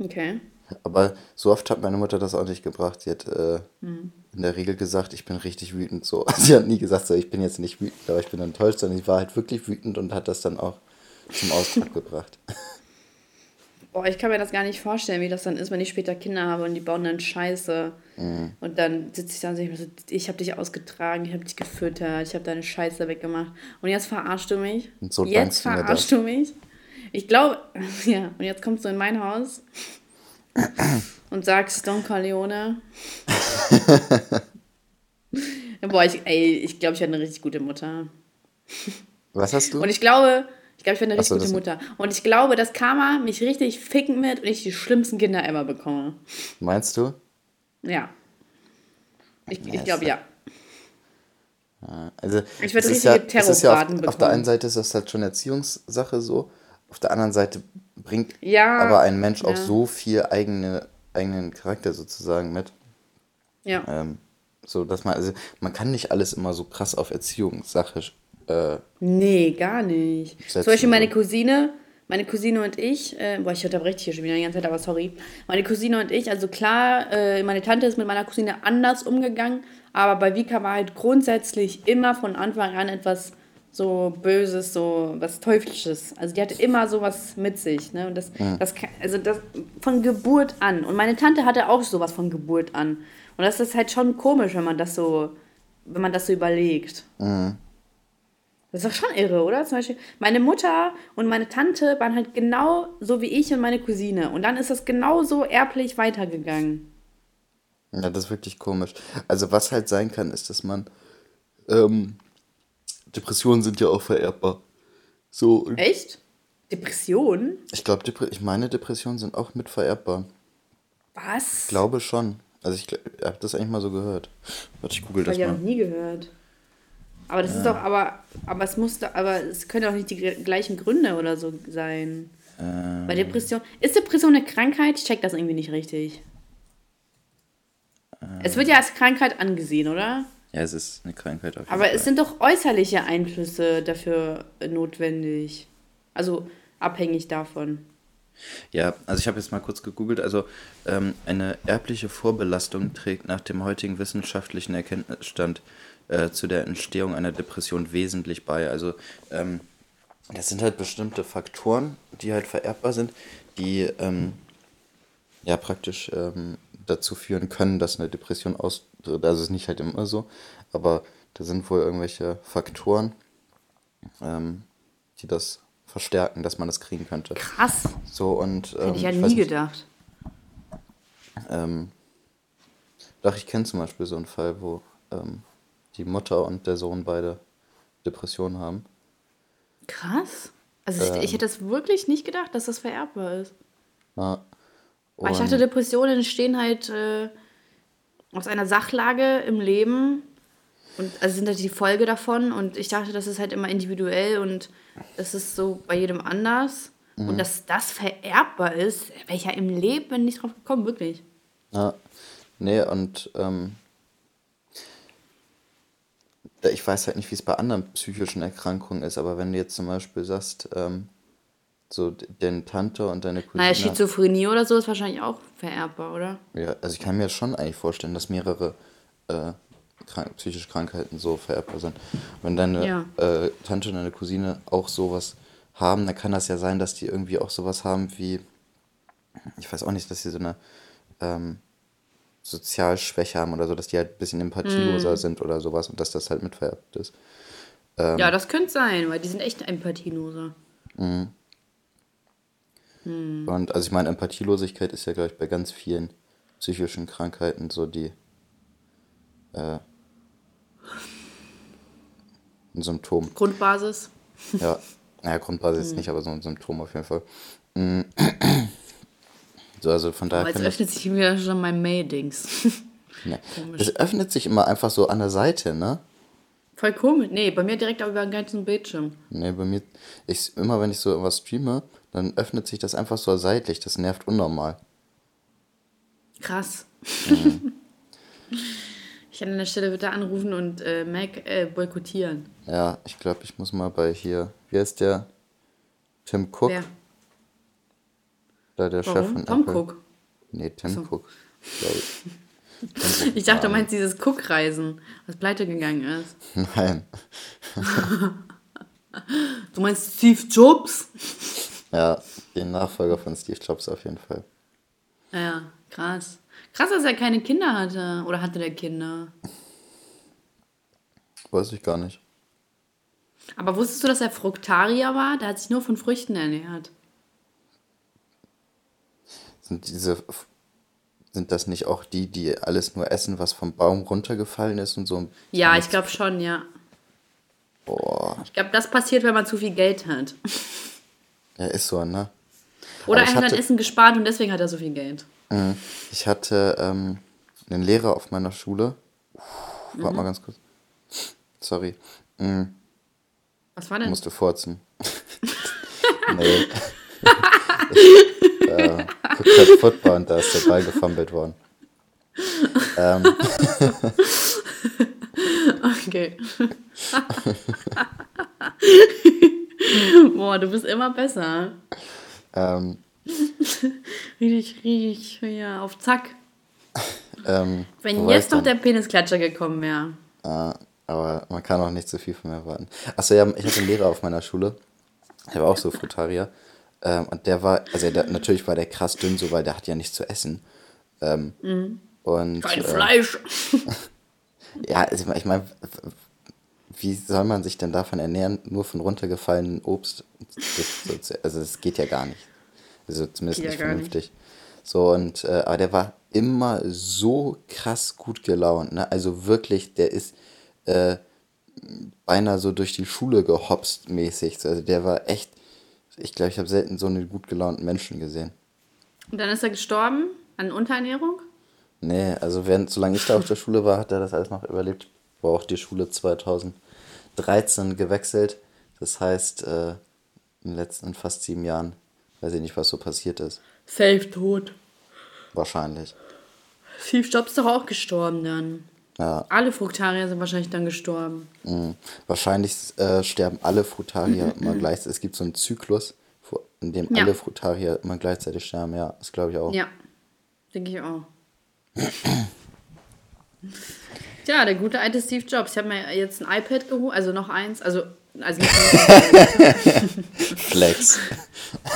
Okay. Aber so oft hat meine Mutter das auch nicht gebracht. Sie hat äh, hm. in der Regel gesagt, ich bin richtig wütend. So. Sie hat nie gesagt, so, ich bin jetzt nicht wütend, aber ich bin enttäuscht, sondern sie war halt wirklich wütend und hat das dann auch zum Ausdruck gebracht. Boah, ich kann mir das gar nicht vorstellen, wie das dann ist, wenn ich später Kinder habe und die bauen dann Scheiße. Mhm. Und dann sitze ich da und sage, so, ich habe dich ausgetragen, ich habe dich gefüttert, ich habe deine Scheiße weggemacht. Und jetzt verarschst du mich. Und so jetzt verarschst du mich. Ich glaube, ja, und jetzt kommst du in mein Haus und sagst Don Corleone. Boah, ich, ey, ich glaube, ich habe eine richtig gute Mutter. Was hast du? Und ich glaube, ich glaube, ich bin eine richtig so, gute Mutter. Und ich glaube, dass Karma mich richtig ficken wird und ich die schlimmsten Kinder ever bekomme. Meinst du? Ja. Ich, ich glaube, ja. Also, ich werde richtige ja, Terrorbraten ja auf, auf der einen Seite ist das halt schon Erziehungssache so. Auf der anderen Seite bringt ja, aber ein Mensch ja. auch so viel eigene, eigenen Charakter sozusagen mit. Ja. Ähm, so, dass man, also man kann nicht alles immer so krass auf Erziehungssache. Äh, nee, gar nicht. Setzen, Zum Beispiel meine Cousine, meine Cousine und ich, äh, boah, ich unterbreche hier schon wieder die ganze Zeit, aber sorry. Meine Cousine und ich, also klar, äh, meine Tante ist mit meiner Cousine anders umgegangen, aber bei Vika war halt grundsätzlich immer von Anfang an etwas so Böses, so was Teuflisches. Also die hatte immer sowas mit sich. Ne? Und das, ja. das, also das von Geburt an. Und meine Tante hatte auch sowas von Geburt an. Und das ist halt schon komisch, wenn man das so, wenn man das so überlegt. Mhm. Das ist doch schon irre, oder? Zum Beispiel, meine Mutter und meine Tante waren halt genau so wie ich und meine Cousine. Und dann ist das genauso erblich weitergegangen. Ja, das ist wirklich komisch. Also was halt sein kann, ist, dass man ähm, Depressionen sind ja auch vererbbar. So. Echt? Depressionen? Ich glaube, ich meine, Depressionen sind auch mit vererbbar. Was? Ich glaube schon. Also ich, ich habe das eigentlich mal so gehört. Warte, ich google das, das mal. Ich habe nie gehört. Aber das ja. ist doch, aber, aber es musste, aber es können auch nicht die gleichen Gründe oder so sein. Ähm. Bei Depression. Ist Depression eine Krankheit? Ich check das irgendwie nicht richtig. Ähm. Es wird ja als Krankheit angesehen, oder? Ja, es ist eine Krankheit auf jeden Aber Fall. es sind doch äußerliche Einflüsse dafür notwendig. Also abhängig davon. Ja, also ich habe jetzt mal kurz gegoogelt. Also ähm, eine erbliche Vorbelastung trägt nach dem heutigen wissenschaftlichen Erkenntnisstand äh, zu der Entstehung einer Depression wesentlich bei. Also ähm, das sind halt bestimmte Faktoren, die halt vererbbar sind, die ähm, ja praktisch ähm, dazu führen können, dass eine Depression austritt. Also es ist nicht halt immer so, aber da sind wohl irgendwelche Faktoren, ähm, die das verstärken, dass man das kriegen könnte. Krass. So und ähm, hätte ich ja ich nie gedacht. Ähm, doch ich kenne zum Beispiel so einen Fall, wo ähm, die Mutter und der Sohn beide Depressionen haben. Krass. Also ich, ich ähm. hätte das wirklich nicht gedacht, dass das vererbbar ist. Ja. Weil ich dachte, Depressionen entstehen halt äh, aus einer Sachlage im Leben und also sind halt die Folge davon und ich dachte, das ist halt immer individuell und das ist so bei jedem anders. Mhm. Und dass das vererbbar ist, wäre ich ja im Leben nicht drauf gekommen, wirklich. Ja, nee, und ähm, ich weiß halt nicht, wie es bei anderen psychischen Erkrankungen ist, aber wenn du jetzt zum Beispiel sagst, ähm, so deine Tante und deine Cousine. Naja, Schizophrenie oder so ist wahrscheinlich auch vererbbar, oder? Ja, also ich kann mir schon eigentlich vorstellen, dass mehrere äh, krank psychische Krankheiten so vererbbar sind. Wenn deine ja. äh, Tante und deine Cousine auch sowas haben, dann kann das ja sein, dass die irgendwie auch sowas haben wie, ich weiß auch nicht, dass sie so eine ähm, Sozialschwäche haben oder so, dass die halt ein bisschen empathieloser mm. sind oder sowas und dass das halt mitvererbt ist. Ähm, ja, das könnte sein, weil die sind echt empathieloser. Mhm. Hm. Und also ich meine, Empathielosigkeit ist ja, glaube ich, bei ganz vielen psychischen Krankheiten so die äh, ein Symptom. Grundbasis? Ja, naja, Grundbasis hm. nicht, aber so ein Symptom auf jeden Fall. So, also von daher. Aber jetzt öffnet sich wieder schon mein Mail-Dings. Nee. Es öffnet sich immer einfach so an der Seite, ne? Voll komisch. Nee, bei mir direkt über den ganzen Bildschirm. Nee, bei mir, ich, immer wenn ich so was streame, dann öffnet sich das einfach so seitlich. Das nervt unnormal. Krass. Mhm. ich kann an der Stelle bitte anrufen und äh, Mac äh, boykottieren. Ja, ich glaube, ich muss mal bei hier, wie heißt der? Tim Cook? Wer? Da der Warum? Chef von Tom Apple. Cook? Nee, Tim so. Cook. Ich dachte, du meinst dieses Cook-Reisen, was pleite gegangen ist. Nein. du meinst Steve Jobs? Ja, den Nachfolger von Steve Jobs auf jeden Fall. Ja, krass. Krass, dass er keine Kinder hatte. Oder hatte der Kinder? Weiß ich gar nicht. Aber wusstest du, dass er Fruktarier war? Der hat sich nur von Früchten ernährt. Sind diese sind das nicht auch die, die alles nur essen, was vom Baum runtergefallen ist und so? Ja, ich glaube schon, ja. Boah. Ich glaube, das passiert, wenn man zu viel Geld hat. Ja, ist so, ne? Oder er hat hatte, Essen gespart und deswegen hat er so viel Geld. Mhm. Ich hatte ähm, einen Lehrer auf meiner Schule. Warte mhm. mal ganz kurz. Sorry. Mhm. Was war denn? Ich musste furzen. nee. Äh, guck halt Football und da ist der Ball gefummelt worden. ähm. okay. Boah, du bist immer besser. Ähm, richtig, richtig, ja, auf Zack. Ähm, Wenn jetzt doch der Penisklatscher gekommen wäre. Äh, aber man kann auch nicht so viel von mir erwarten. Achso, ja, ich hatte einen Lehrer auf meiner Schule. Der war auch so Frutarier. Ähm, und der war, also der, natürlich war der krass dünn, so, weil der hat ja nichts zu essen. Ähm, mhm. und, Kein äh, Fleisch. ja, also ich meine, wie soll man sich denn davon ernähren, nur von runtergefallenen Obst? Das, also das geht ja gar nicht. Also zumindest geht nicht ja vernünftig. Nicht. So, und, äh, aber der war immer so krass gut gelaunt. Ne? Also wirklich, der ist äh, beinahe so durch die Schule gehopst mäßig. Also der war echt, ich glaube, ich habe selten so einen gut gelaunten Menschen gesehen. Und dann ist er gestorben an Unterernährung? Nee, also während, solange ich da auf der Schule war, hat er das alles noch überlebt. War auch die Schule 2000. 13 gewechselt. Das heißt, äh, in den letzten fast sieben Jahren weiß ich nicht, was so passiert ist. Safe tot. Wahrscheinlich. Steve Jobs ist doch auch gestorben dann. Ja. Alle Fruktarier sind wahrscheinlich dann gestorben. Mhm. Wahrscheinlich äh, sterben alle Fruktarier immer gleichzeitig. Es gibt so einen Zyklus, in dem ja. alle Fruktarier immer gleichzeitig sterben. Ja, das glaube ich auch. Ja, denke ich auch. Ja, der gute alte Steve Jobs. Ich habe mir jetzt ein iPad geholt, also noch eins, also, also Flex.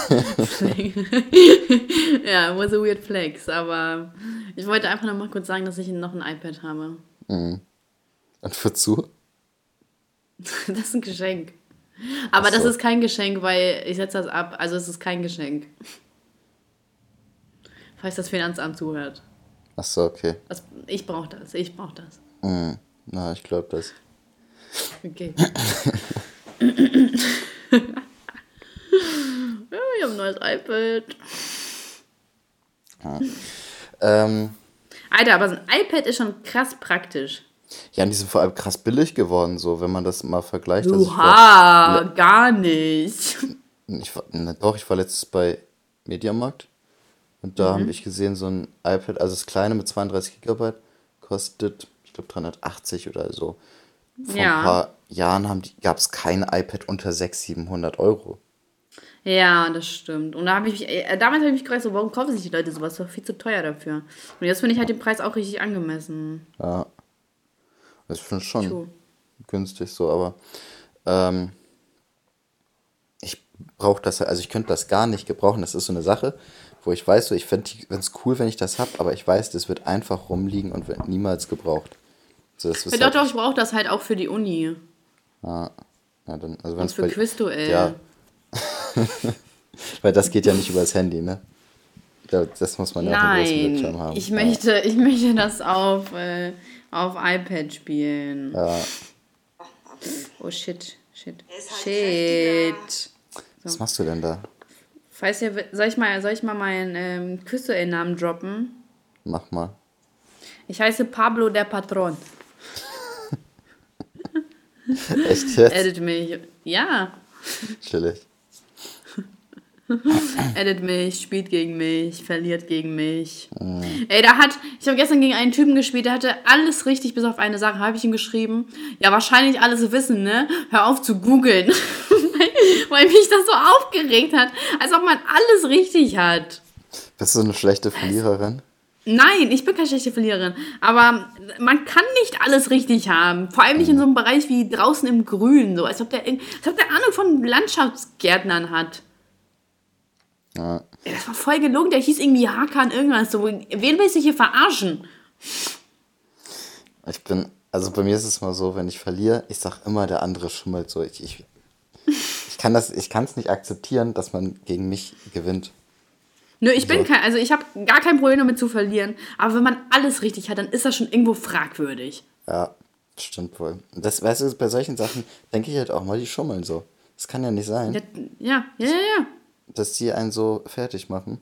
ja, was a weird flex, aber ich wollte einfach noch mal kurz sagen, dass ich noch ein iPad habe. Mhm. Und wozu? das ist ein Geschenk. Aber so. das ist kein Geschenk, weil ich setze das ab. Also es ist kein Geschenk. Falls das Finanzamt zuhört. Ach so, okay. Also ich brauche das, ich brauche das. Mhm. Na, ich glaube das. Okay. ja, ich habe ein neues iPad. Ja. Ähm, Alter, aber so ein iPad ist schon krass praktisch. Ja, und die sind vor allem krass billig geworden, so, wenn man das mal vergleicht. Oha, also gar nicht. Ich war, ne, doch, ich war letztes bei Mediamarkt Und da mhm. habe ich gesehen, so ein iPad, also das kleine mit 32 GB, kostet, ich glaube, 380 oder so. Vor ja. ein paar Jahren gab es kein iPad unter 600, 700 Euro. Ja, das stimmt. Und da habe ich mich, äh, damals habe ich mich gefragt, so, warum kaufen sich die Leute sowas? Das war viel zu teuer dafür. Und jetzt finde ich halt den Preis auch richtig angemessen. Ja. Das finde ich schon True. günstig so, aber ähm, ich brauche das, also ich könnte das gar nicht gebrauchen. Das ist so eine Sache, wo ich weiß, so, ich fände es cool, wenn ich das habe, aber ich weiß, das wird einfach rumliegen und wird niemals gebraucht. So, das ja, doch, halt, doch, ich brauche das halt auch für die Uni. Ja, ja dann, also wenn es für Quizduell. Ja, Weil das geht ja nicht übers Handy, ne? Das muss man ja auf dem großen Bildschirm haben. Ich möchte, ich möchte das auf, äh, auf iPad spielen. Ja. Oh shit, shit. Shit. So. Was machst du denn da? Weißt du, soll ich mal, soll ich mal meinen ähm, Küste-Namen droppen? Mach mal. Ich heiße Pablo der Patron. Echt jetzt? Edit mich. Ja. Chillig. Edit mich, spielt gegen mich, verliert gegen mich. Mhm. Ey, da hat, ich habe gestern gegen einen Typen gespielt, der hatte alles richtig, bis auf eine Sache, habe ich ihm geschrieben. Ja, wahrscheinlich alles wissen, ne? Hör auf zu googeln. Weil mich das so aufgeregt hat, als ob man alles richtig hat. Bist du eine schlechte Verliererin? Nein, ich bin keine schlechte Verliererin. Aber man kann nicht alles richtig haben. Vor allem nicht in so einem Bereich wie draußen im Grün. So, als ob der, als ob der Ahnung von Landschaftsgärtnern hat. Ja. Das war voll gelogen. Der hieß irgendwie Hakan irgendwas. So, wen willst du hier verarschen? Ich bin, also bei mir ist es mal so, wenn ich verliere, ich sag immer, der andere schummelt so. Ich, ich, ich kann das, ich kann es nicht akzeptieren, dass man gegen mich gewinnt. Nö, ich so. bin kein, also ich habe gar kein Problem damit zu verlieren. Aber wenn man alles richtig hat, dann ist das schon irgendwo fragwürdig. Ja, stimmt wohl. Das, weißt du, bei solchen Sachen denke ich halt auch mal, die schummeln so. Das kann ja nicht sein. Ja, ja, ja, ja dass die einen so fertig machen.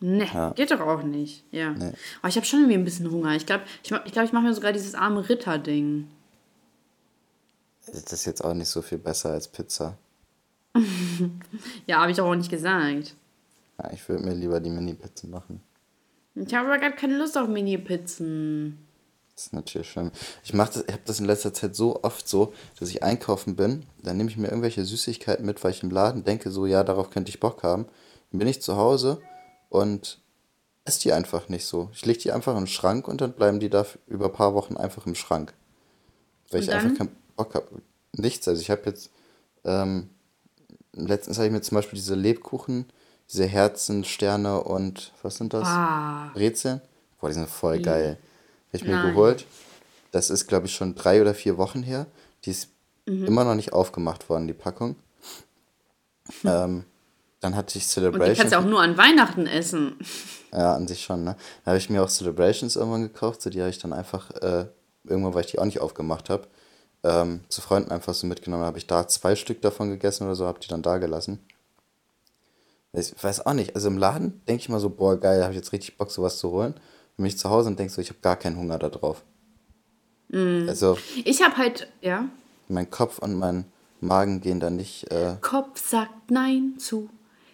Nee, ja. geht doch auch nicht. Ja. Nee. Aber ich habe schon irgendwie ein bisschen Hunger. Ich glaube, ich, ich, glaub, ich mache mir sogar dieses arme Ritter-Ding. Das ist jetzt auch nicht so viel besser als Pizza. ja, habe ich auch nicht gesagt. Ja, ich würde mir lieber die Mini-Pizzen machen. Ich habe aber gar keine Lust auf Mini-Pizzen. Das ist natürlich schlimm. Ich, ich habe das in letzter Zeit so oft so, dass ich einkaufen bin, dann nehme ich mir irgendwelche Süßigkeiten mit, weil ich im Laden denke, so, ja, darauf könnte ich Bock haben. Dann bin ich zu Hause und esse die einfach nicht so. Ich lege die einfach in den Schrank und dann bleiben die da über ein paar Wochen einfach im Schrank. Weil ich einfach keinen Bock habe. Nichts. Also ich habe jetzt, ähm, letztens habe ich mir zum Beispiel diese Lebkuchen, diese Herzen, Sterne und was sind das? Ah. Brezeln. Boah, die sind voll geil. Habe ich mir Nein. geholt. Das ist, glaube ich, schon drei oder vier Wochen her. Die ist mhm. immer noch nicht aufgemacht worden, die Packung. Ähm, dann hatte ich Celebrations. Und die kannst du auch nur an Weihnachten essen. Ja, an sich schon, ne? Da habe ich mir auch Celebrations irgendwann gekauft. So, die habe ich dann einfach, äh, irgendwann, weil ich die auch nicht aufgemacht habe, ähm, zu Freunden einfach so mitgenommen. habe ich da zwei Stück davon gegessen oder so, habe die dann da gelassen. Ich weiß auch nicht. Also im Laden denke ich mal so, boah, geil, habe ich jetzt richtig Bock, sowas zu holen bin ich zu Hause und denke so, ich habe gar keinen Hunger darauf. Mm. Also. Ich habe halt, ja. Mein Kopf und mein Magen gehen da nicht. Äh Kopf sagt Nein zu,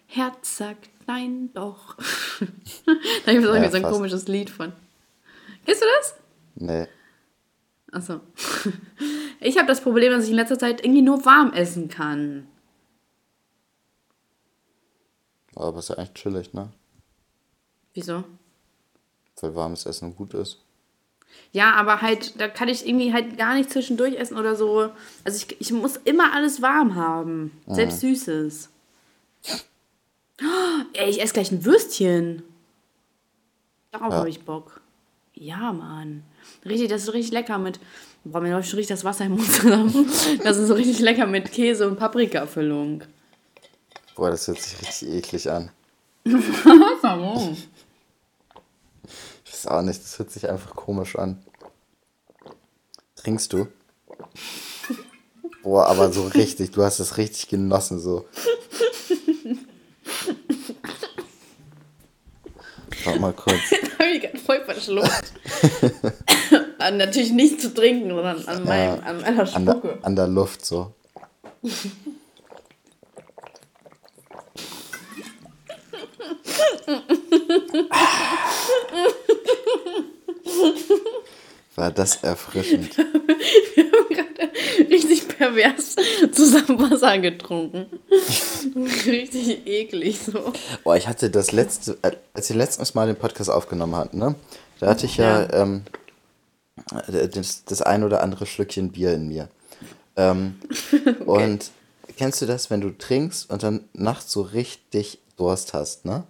Herz sagt Nein doch. da gibt es irgendwie ja, so ein fast. komisches Lied von. Kennst du das? Nee. Achso. Ich habe das Problem, dass ich in letzter Zeit irgendwie nur warm essen kann. Aber ist ja eigentlich chillig, ne? Wieso? Weil warmes Essen gut ist. Ja, aber halt, da kann ich irgendwie halt gar nicht zwischendurch essen oder so. Also ich, ich muss immer alles warm haben. Mhm. Selbst Süßes. Oh, ey, ich esse gleich ein Würstchen. Darauf ja. habe ich Bock. Ja, Mann. Richtig, das ist richtig lecker mit. Boah, mir läuft schon richtig das Wasser im Mund zusammen. Das ist so richtig lecker mit Käse und Paprikafüllung. Boah, das hört sich richtig eklig an. Warum? Weiß auch nicht, das hört sich einfach komisch an. Trinkst du? Boah, aber so richtig, du hast es richtig genossen, so. Warte mal kurz. habe ich gerade voll verschluckt. natürlich nicht zu trinken, sondern an, meinem, an meiner Spucke. An der, an der Luft so. War das erfrischend. Wir haben gerade richtig pervers zusammen Wasser getrunken. richtig eklig so. Boah, ich hatte das letzte, äh, als wir letztes Mal den Podcast aufgenommen hatten, ne? Da hatte ich ja, ja. Ähm, das, das ein oder andere Schlückchen Bier in mir. Ähm, okay. Und kennst du das, wenn du trinkst und dann nachts so richtig Durst hast, ne?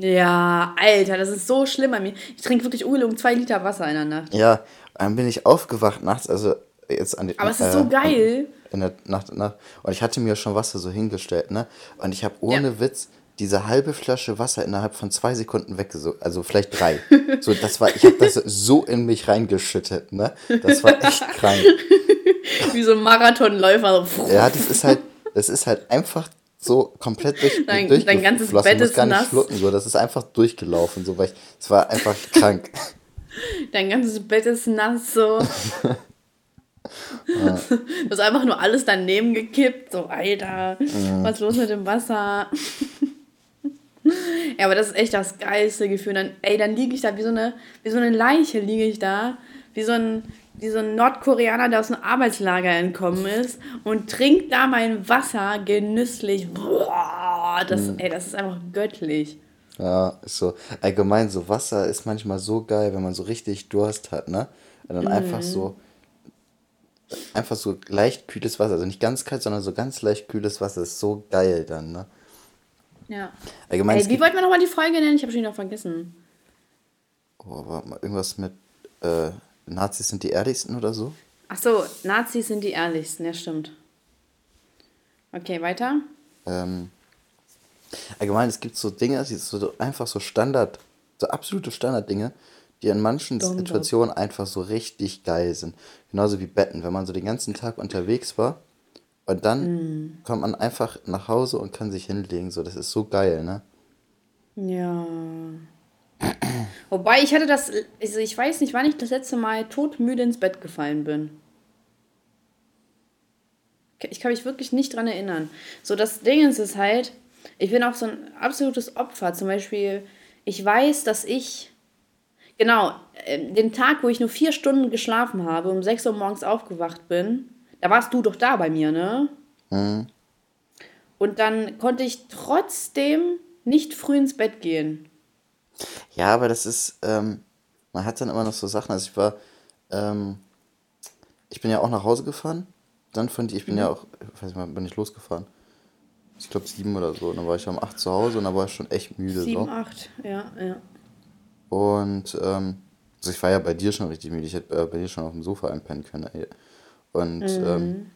Ja, Alter, das ist so schlimm bei mir. Ich trinke wirklich um zwei Liter Wasser in der Nacht. Ja, dann bin ich aufgewacht nachts, also jetzt an die, Aber es ist äh, so geil. In der Nacht, Nacht. Und ich hatte mir schon Wasser so hingestellt, ne? Und ich habe ohne ja. Witz diese halbe Flasche Wasser innerhalb von zwei Sekunden weggesogen. Also vielleicht drei. so, das war, ich habe das so in mich reingeschüttet, ne? Das war echt krank. Wie so ein Marathonläufer. ja, das ist halt, das ist halt einfach so komplett durch, dein, dein ganzes Bett ist gar nicht nass. Schlucken, so. Das ist einfach durchgelaufen, so, weil es war einfach krank. Dein ganzes Bett ist nass, so. ja. Du hast einfach nur alles daneben gekippt, so, Alter, mhm. was ist los mit dem Wasser? ja, aber das ist echt das geilste Gefühl. Dann, ey, dann liege ich da wie so eine, wie so eine Leiche, liege ich da, wie so ein, ein Nordkoreaner, der aus einem Arbeitslager entkommen ist und trinkt da mein Wasser genüsslich. Boah, das, mhm. ey, das ist einfach göttlich. Ja, ist so. Allgemein, so Wasser ist manchmal so geil, wenn man so richtig Durst hat, ne? Und dann mhm. einfach so, einfach so leicht kühles Wasser. Also nicht ganz kalt, sondern so ganz leicht kühles Wasser. Ist so geil dann, ne? Ja. Allgemein, Ey, wie wollten wir nochmal die Folge nennen? Ich habe schon wieder vergessen. Oh, war mal irgendwas mit, äh, Nazis sind die ehrlichsten oder so? Ach so, Nazis sind die ehrlichsten, ja stimmt. Okay, weiter. Ähm, allgemein, es gibt so Dinge, die so einfach so Standard, so absolute Standarddinge, die in manchen Dom, Situationen dom. einfach so richtig geil sind. Genauso wie Betten. Wenn man so den ganzen Tag unterwegs war und dann mm. kommt man einfach nach Hause und kann sich hinlegen. So, das ist so geil, ne? Ja. Wobei ich hatte das, also ich weiß nicht, wann ich das letzte Mal todmüde ins Bett gefallen bin. Ich kann mich wirklich nicht dran erinnern. So, das Ding ist es halt, ich bin auch so ein absolutes Opfer. Zum Beispiel, ich weiß, dass ich, genau, äh, den Tag, wo ich nur vier Stunden geschlafen habe, um sechs Uhr morgens aufgewacht bin, da warst du doch da bei mir, ne? Mhm. Und dann konnte ich trotzdem nicht früh ins Bett gehen. Ja, aber das ist, ähm, man hat dann immer noch so Sachen. Also ich war, ähm, ich bin ja auch nach Hause gefahren. Dann von dir, ich bin mhm. ja auch, ich weiß nicht mal, bin ich losgefahren. Ich glaube sieben oder so. Und dann war ich um acht zu Hause und dann war ich schon echt müde. Sieben, so. acht, ja, ja. Und, ähm, also ich war ja bei dir schon richtig müde. Ich hätte äh, bei dir schon auf dem Sofa einpennen können. Ey. Und mhm. ähm,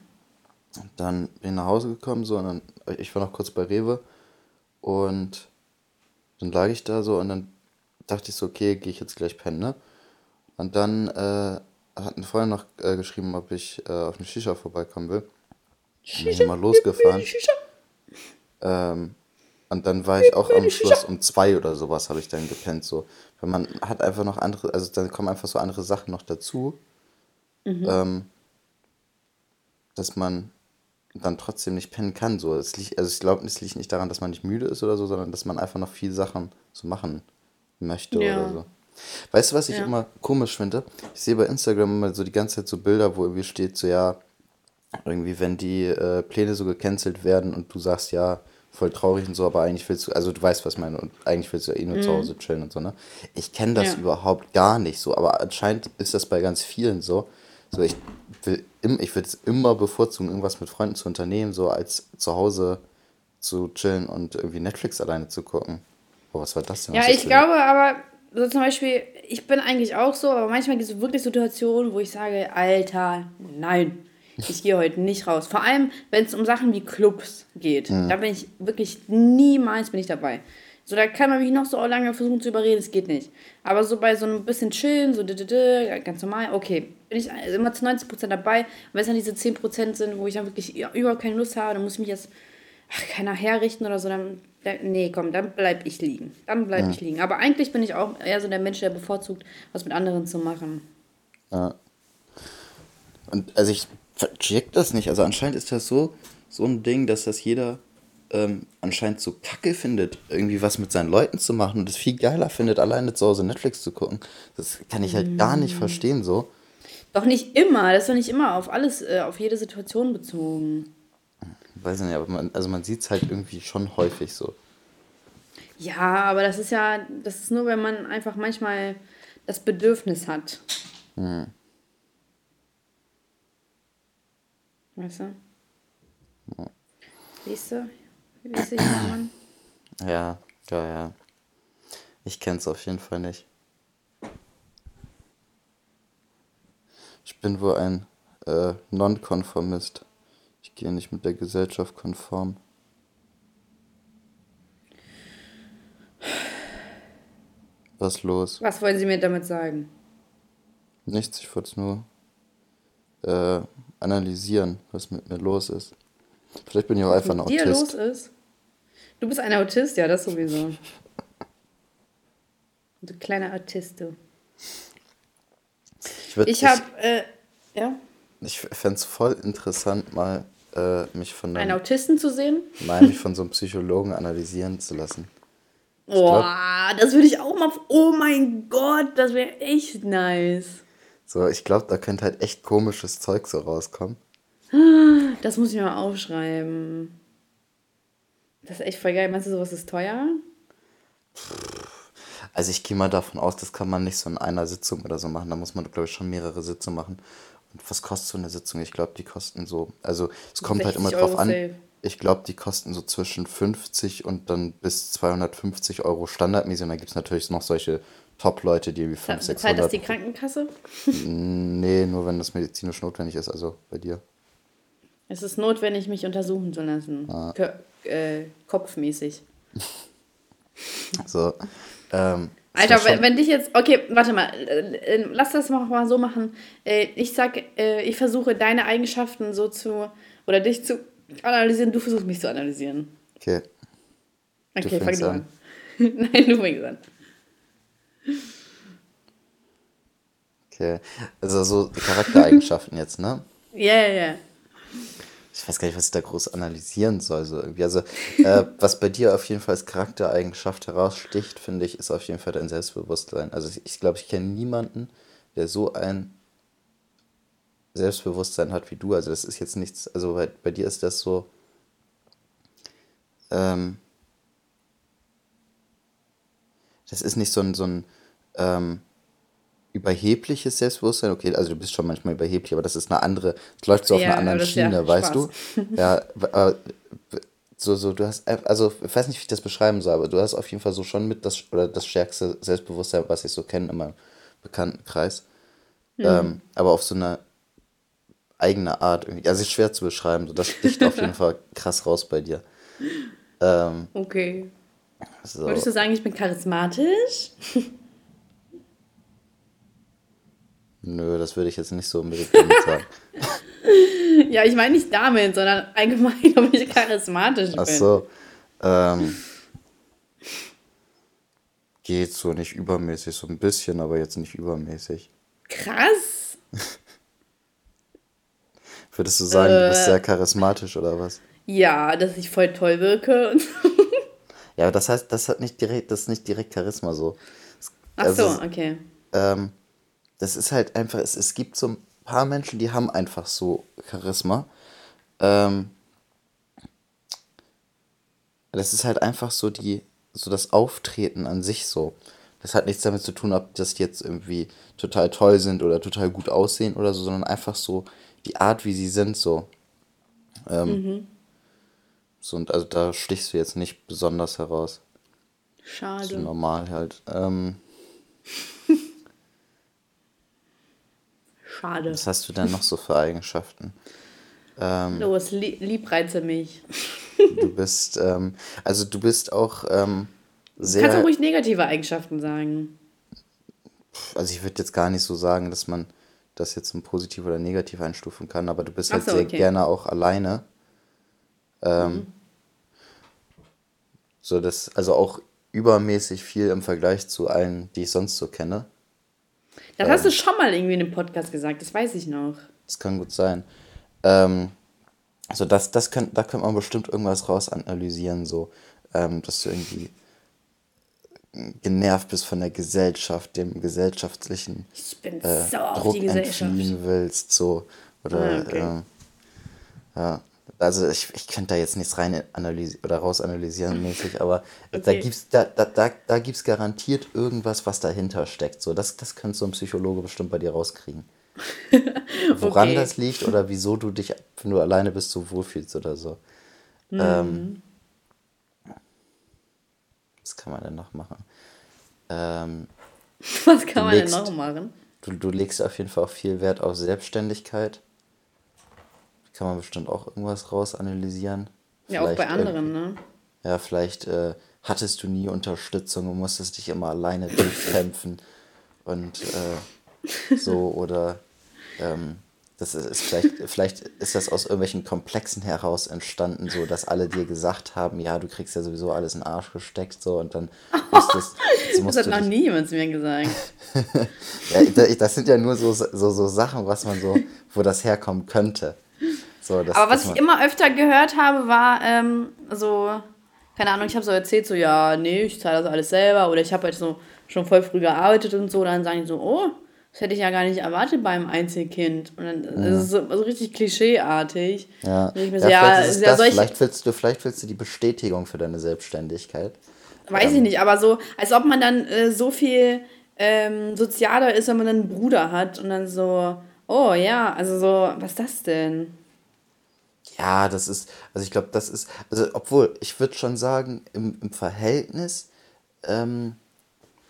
dann bin ich nach Hause gekommen, so, und dann, ich war noch kurz bei Rewe und dann lag ich da so und dann dachte ich so, okay, gehe ich jetzt gleich pennen, ne? Und dann äh, hat eine Freundin noch äh, geschrieben, ob ich äh, auf eine Shisha vorbeikommen will. Shisha, bin ich mal losgefahren. Ähm, und dann war ich auch am Schluss um zwei oder sowas habe ich dann gepennt. So. Weil man hat einfach noch andere, also dann kommen einfach so andere Sachen noch dazu. Mhm. Ähm, dass man dann trotzdem nicht pennen kann. So. Es liegt, also ich glaube, es liegt nicht daran, dass man nicht müde ist oder so, sondern dass man einfach noch viele Sachen zu machen möchte ja. oder so. Weißt du, was ich ja. immer komisch finde? Ich sehe bei Instagram immer so die ganze Zeit so Bilder, wo irgendwie steht, so ja, irgendwie, wenn die äh, Pläne so gecancelt werden und du sagst, ja, voll traurig und so, aber eigentlich willst du, also du weißt, was ich meine, und eigentlich willst du ja eh nur mhm. zu Hause chillen und so, ne? Ich kenne das ja. überhaupt gar nicht so, aber anscheinend ist das bei ganz vielen so. So, ich will im, ich würde es immer bevorzugen, irgendwas mit Freunden zu unternehmen, so als zu Hause zu chillen und irgendwie Netflix alleine zu gucken. Oh, was war das denn? Ja, ich glaube aber, so zum Beispiel, ich bin eigentlich auch so, aber manchmal gibt es wirklich Situationen, wo ich sage, Alter, nein, ich gehe heute nicht raus. Vor allem, wenn es um Sachen wie Clubs geht. Mhm. Da bin ich wirklich niemals bin ich dabei. So, da kann man mich noch so lange versuchen zu überreden, es geht nicht. Aber so bei so einem bisschen Chillen, so ganz normal, okay, bin ich immer zu 90% dabei. Und wenn es dann diese 10% sind, wo ich dann wirklich überhaupt keine Lust habe, dann muss ich mich jetzt ach, keiner herrichten oder so, dann, nee, komm, dann bleib ich liegen. Dann bleib ja. ich liegen. Aber eigentlich bin ich auch eher so der Mensch, der bevorzugt, was mit anderen zu machen. Ja. Und also ich check das nicht. Also anscheinend ist das so, so ein Ding, dass das jeder ähm, anscheinend so kacke findet, irgendwie was mit seinen Leuten zu machen und es viel geiler findet, alleine zu Hause Netflix zu gucken. Das kann ich halt mm. gar nicht mm. verstehen so. Doch nicht immer, das ist doch nicht immer auf alles, äh, auf jede Situation bezogen. Weiß ich nicht, aber man, also man sieht es halt irgendwie schon häufig so. Ja, aber das ist ja, das ist nur, wenn man einfach manchmal das Bedürfnis hat. Hm. Weißt du? Ja. Siehst du? Wie sich man? Ja, ja, ja. Ich kenn's auf jeden Fall nicht. Ich bin wohl ein äh, Nonkonformist. Ich gehe nicht mit der Gesellschaft konform. Was los? Was wollen Sie mir damit sagen? Nichts, ich wollte es nur äh, analysieren, was mit mir los ist. Vielleicht bin ich auch einfach ein Autist. Was mit dir los ist? Du bist ein Autist, ja, das sowieso. Du kleiner Autist, du. Ich, ich habe, äh, ja. Ich fände es voll interessant, mal äh, mich von einem, einen Autisten zu sehen. Nein, mich von so einem Psychologen analysieren zu lassen. Boah, das würde ich auch mal. Oh mein Gott, das wäre echt nice. So, ich glaube, da könnte halt echt komisches Zeug so rauskommen. Das muss ich mal aufschreiben. Das ist echt voll geil. Meinst du, sowas ist teuer? Also ich gehe mal davon aus, das kann man nicht so in einer Sitzung oder so machen. Da muss man, glaube ich, schon mehrere Sitzungen machen. Und was kostet so eine Sitzung? Ich glaube, die kosten so. Also es kommt halt immer drauf an. Safe ich glaube, die kosten so zwischen 50 und dann bis 250 Euro standardmäßig. Und dann gibt es natürlich noch solche Top-Leute, die wie 500, 600... Zahlt das die Krankenkasse? nee, nur wenn das medizinisch notwendig ist, also bei dir. Es ist notwendig, mich untersuchen zu lassen. Ah. Äh, kopfmäßig. so, ähm, Alter, wenn, wenn dich jetzt. Okay, warte mal. Äh, äh, lass das mal so machen. Äh, ich sag, ich versuche deine Eigenschaften so zu. Oder dich zu analysieren, du versuchst mich zu analysieren. Okay. Okay, fang du an. Nein, du fängst an. Okay. Also so Charaktereigenschaften jetzt, ne? Ja, ja, ja. Ich weiß gar nicht, was ich da groß analysieren soll. So irgendwie. Also, äh, was bei dir auf jeden Fall als Charaktereigenschaft heraussticht, finde ich, ist auf jeden Fall dein Selbstbewusstsein. Also, ich, ich glaube, ich kenne niemanden, der so ein Selbstbewusstsein hat wie du. Also das ist jetzt nichts, also bei, bei dir ist das so, ähm, das ist nicht so ein, so ein ähm, überhebliches Selbstbewusstsein. Okay, also du bist schon manchmal überheblich, aber das ist eine andere, es läuft so auf ja, einer anderen Schiene, ja weißt du? Ja, äh, so, so, du hast, also ich weiß nicht, wie ich das beschreiben soll, aber du hast auf jeden Fall so schon mit das, oder das stärkste Selbstbewusstsein, was ich so kenne in meinem Bekanntenkreis. Mhm. Ähm, aber auf so einer eigene Art irgendwie. Also ist schwer zu beschreiben. So, das sticht auf jeden Fall krass raus bei dir. Ähm, okay. So. Wolltest du sagen, ich bin charismatisch? Nö, das würde ich jetzt nicht so unbedingt sagen. ja, ich meine nicht damit, sondern allgemein, ob ich charismatisch bin. Ach so. Ähm, geht so nicht übermäßig, so ein bisschen, aber jetzt nicht übermäßig. Krass. Würdest du sagen, äh, du bist sehr charismatisch oder was? Ja, dass ich voll toll wirke. ja, aber das heißt, das hat nicht direkt, das ist nicht direkt Charisma so. Ach also, so, okay. Ähm, das ist halt einfach, es, es gibt so ein paar Menschen, die haben einfach so Charisma. Ähm, das ist halt einfach so die, so das Auftreten an sich so. Das hat nichts damit zu tun, ob das jetzt irgendwie total toll sind oder total gut aussehen oder so, sondern einfach so die Art, wie sie sind, so. Ähm, mhm. So, und also da stichst du jetzt nicht besonders heraus. Schade. So normal halt. Ähm, Schade. Was hast du denn noch so für Eigenschaften? Ähm, Los, li liebreize mich. du bist, ähm, also du bist auch ähm, sehr. Du kannst auch ruhig negative Eigenschaften sagen. Also ich würde jetzt gar nicht so sagen, dass man das jetzt ein positiv oder negativ einstufen kann, aber du bist halt so, sehr okay. gerne auch alleine. Ähm, mhm. So das, also auch übermäßig viel im Vergleich zu allen, die ich sonst so kenne. Das ähm, hast du schon mal irgendwie in einem Podcast gesagt, das weiß ich noch. Das kann gut sein. Ähm, Also das, das könnt, da könnte man bestimmt irgendwas raus analysieren, so, ähm, dass du irgendwie genervt bist von der Gesellschaft, dem gesellschaftlichen äh, so Druck entfliehen willst, so. Oder ah, okay. äh, ja. Also ich, ich könnte da jetzt nichts rein analysieren oder raus analysieren mäßig, aber okay. da gibt's, da, da, da, da gibt's garantiert irgendwas, was dahinter steckt. So, das, das könnte so ein Psychologe bestimmt bei dir rauskriegen. Woran okay. das liegt oder wieso du dich, wenn du alleine bist, so wohlfühlst oder so. Mhm. Ähm, was kann man denn noch machen? Ähm, was kann man legst, denn noch machen? Du, du legst auf jeden Fall auch viel Wert auf Selbstständigkeit. Kann man bestimmt auch irgendwas raus analysieren. Ja, auch bei anderen, ne? Ja, vielleicht äh, hattest du nie Unterstützung und musstest dich immer alleine durchkämpfen. und äh, so, oder ähm, das ist vielleicht, vielleicht ist das aus irgendwelchen Komplexen heraus entstanden, so dass alle dir gesagt haben, ja, du kriegst ja sowieso alles in den Arsch gesteckt, so und dann musstest, das hat noch nie jemand zu mir gesagt. ja, das sind ja nur so, so, so Sachen, was man so, wo das herkommen könnte. So, das, Aber was ich immer öfter gehört habe, war ähm, so, keine Ahnung, ich habe so erzählt, so, ja, nee, ich zahle das alles selber oder ich habe halt so schon voll früh gearbeitet und so, dann sagen die so, oh, das hätte ich ja gar nicht erwartet beim Einzelkind. Und dann ja. ist es so, so richtig klischeeartig. Ja, ja, so, ja vielleicht, ja, das, vielleicht, willst du, vielleicht willst du die Bestätigung für deine Selbstständigkeit. Weiß ähm. ich nicht, aber so, als ob man dann äh, so viel ähm, sozialer ist, wenn man dann einen Bruder hat und dann so, oh ja, also so, was ist das denn? Ja, das ist, also ich glaube, das ist, also obwohl, ich würde schon sagen, im, im Verhältnis ähm,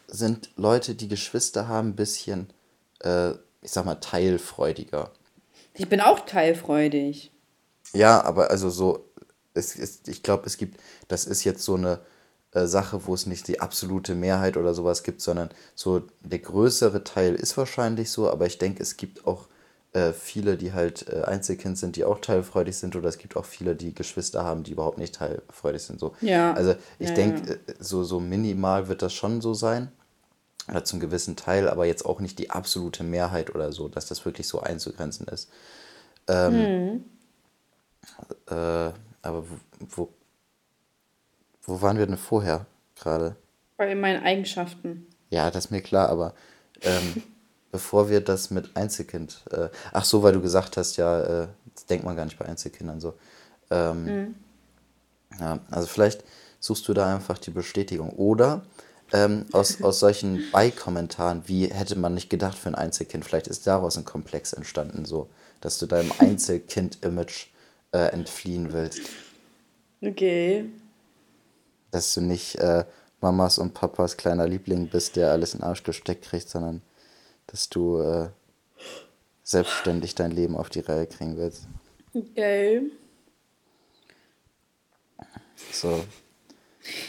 sind Leute, die Geschwister haben, ein bisschen äh, ich sag mal, teilfreudiger. Ich bin auch teilfreudig. Ja, aber also so, es ist, ich glaube, es gibt, das ist jetzt so eine äh, Sache, wo es nicht die absolute Mehrheit oder sowas gibt, sondern so der größere Teil ist wahrscheinlich so, aber ich denke, es gibt auch äh, viele, die halt äh, Einzelkind sind, die auch teilfreudig sind, oder es gibt auch viele, die Geschwister haben, die überhaupt nicht teilfreudig sind. So. Ja. Also ich ja, denke, ja. Äh, so, so minimal wird das schon so sein oder zum gewissen Teil, aber jetzt auch nicht die absolute Mehrheit oder so, dass das wirklich so einzugrenzen ist. Ähm, hm. äh, aber wo, wo, wo waren wir denn vorher gerade? Bei meinen Eigenschaften. Ja, das ist mir klar, aber ähm, bevor wir das mit Einzelkind, äh, ach so, weil du gesagt hast, ja, äh, das denkt man gar nicht bei Einzelkindern so. Ähm, hm. Ja, also vielleicht suchst du da einfach die Bestätigung. Oder ähm, aus, aus solchen Beikommentaren, wie hätte man nicht gedacht für ein Einzelkind, vielleicht ist daraus ein Komplex entstanden, so, dass du deinem Einzelkind-Image äh, entfliehen willst. Okay. Dass du nicht äh, Mamas und Papas kleiner Liebling bist, der alles in den Arsch gesteckt kriegt, sondern dass du äh, selbstständig dein Leben auf die Reihe kriegen willst. Okay. So,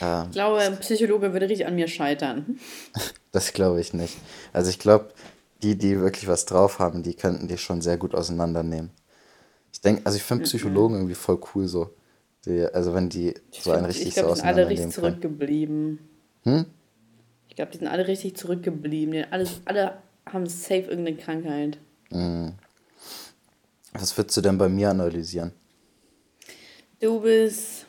ähm, ich glaube, ein Psychologe würde richtig an mir scheitern. das glaube ich nicht. Also ich glaube, die, die wirklich was drauf haben, die könnten die schon sehr gut auseinandernehmen. Ich denke, also ich finde Psychologen irgendwie voll cool so. Die, also wenn die so ein richtig ich glaub, so auseinandernehmen Ich glaube, die sind alle richtig zurückgeblieben. Hm? Ich glaube, die sind alle richtig zurückgeblieben. Die alle, alle haben safe irgendeine Krankheit. Mhm. Was würdest du denn bei mir analysieren? Du bist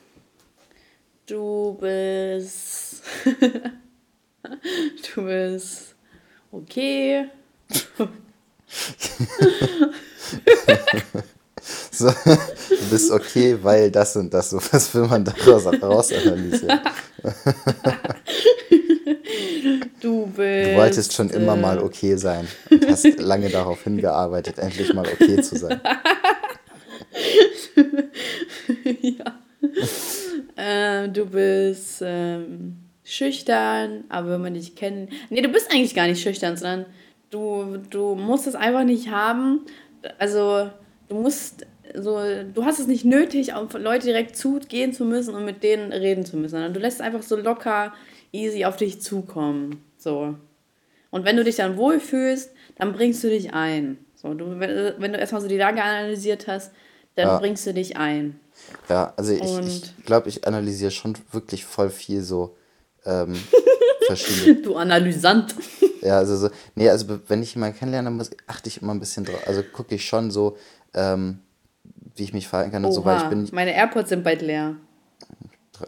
Du bist. du bist. Okay. so, du bist okay, weil das und das. So, was will man daraus raus analysieren? du bist. Du wolltest schon immer mal äh, okay sein und hast lange darauf hingearbeitet, endlich mal okay zu sein. ja. äh, du bist ähm, schüchtern, aber wenn man dich kennt. Nee, du bist eigentlich gar nicht schüchtern, sondern du, du musst es einfach nicht haben. Also, du musst so, du hast es nicht nötig, auf Leute direkt zugehen zu müssen und mit denen reden zu müssen, du lässt einfach so locker, easy auf dich zukommen. So. Und wenn du dich dann wohlfühlst, dann bringst du dich ein. So, du, wenn, wenn du erstmal so die Lage analysiert hast, dann ja. bringst du dich ein. Ja, also ich glaube, ich, glaub, ich analysiere schon wirklich voll viel so ähm, verschiedene. Du Analysant. Ja, also so, nee, also wenn ich jemanden kennenlerne, muss, achte ich immer ein bisschen drauf. Also gucke ich schon so, ähm, wie ich mich verhalten kann und so, weil ich bin. Meine AirPods sind bald leer.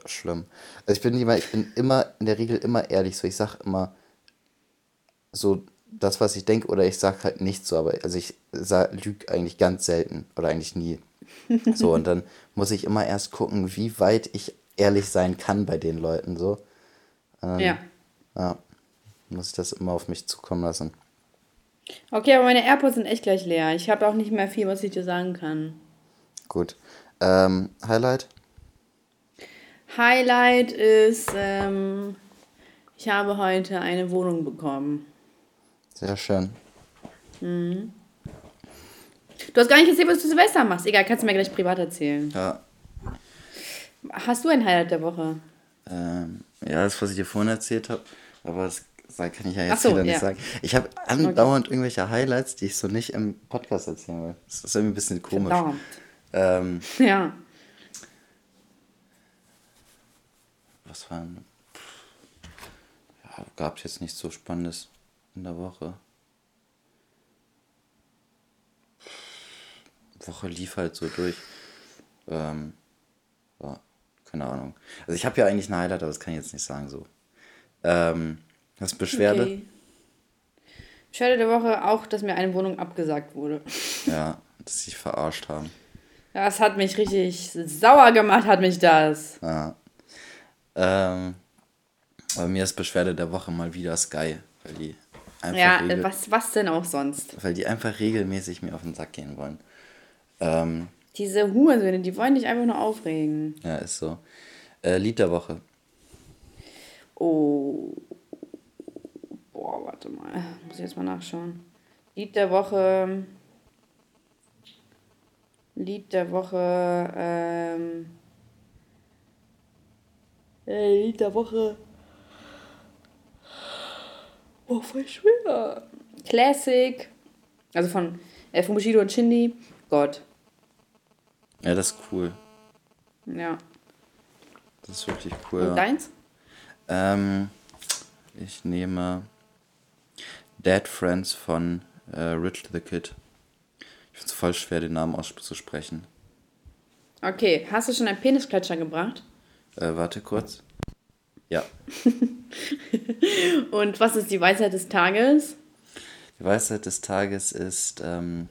Schlimm. Also ich bin immer, ich bin immer, in der Regel immer ehrlich. So, ich sag immer so das, was ich denke, oder ich sag halt nichts so, aber also ich lüge eigentlich ganz selten oder eigentlich nie. So, und dann muss ich immer erst gucken, wie weit ich ehrlich sein kann bei den Leuten. So. Ähm, ja. Ja. Muss ich das immer auf mich zukommen lassen. Okay, aber meine AirPods sind echt gleich leer. Ich habe auch nicht mehr viel, was ich dir sagen kann. Gut. Ähm, Highlight? Highlight ist, ähm, ich habe heute eine Wohnung bekommen. Sehr schön. Mhm. Du hast gar nicht erzählt, was du Silvester machst. Egal, kannst du mir gleich privat erzählen. Ja. Hast du ein Highlight der Woche? Ähm, ja, das, was ich dir vorhin erzählt habe. Aber das kann ich ja jetzt so, wieder nicht ja. sagen. Ich habe andauernd okay. irgendwelche Highlights, die ich so nicht im Podcast erzählen will. Das ist irgendwie ein bisschen komisch. Ähm, ja. Was war denn? Ja, gab es jetzt nichts so Spannendes in der Woche. Woche lief halt so durch. Ähm, ja, keine Ahnung. Also ich habe ja eigentlich ein Highlight, aber das kann ich jetzt nicht sagen so. Ähm, du Beschwerde? Okay. Beschwerde der Woche auch, dass mir eine Wohnung abgesagt wurde. Ja, dass sie verarscht haben. Das hat mich richtig sauer gemacht, hat mich das. Ja. Ähm, bei mir ist Beschwerde der Woche mal wieder Sky, weil die einfach. Ja, was, was denn auch sonst? Weil die einfach regelmäßig mir auf den Sack gehen wollen. Ähm, Diese Hurensöhne, die wollen dich einfach nur aufregen. Ja, ist so. Äh, Lied der Woche. Oh. Boah, warte mal. Muss ich jetzt mal nachschauen. Lied der Woche. Lied der Woche. Ähm, äh, Lied der Woche. Boah, voll schwer. Classic. Also von, äh, von Bushido und Shindy. Gott. Ja, das ist cool. Ja. Das ist wirklich cool. Und deins? Ähm, ich nehme Dead Friends von äh, Rich the Kid. Ich finde es voll schwer, den Namen auszusprechen. Okay, hast du schon einen Penisklatscher gebracht? Äh, warte kurz. Ja. Und was ist die Weisheit des Tages? Die Weisheit des Tages ist. Ähm,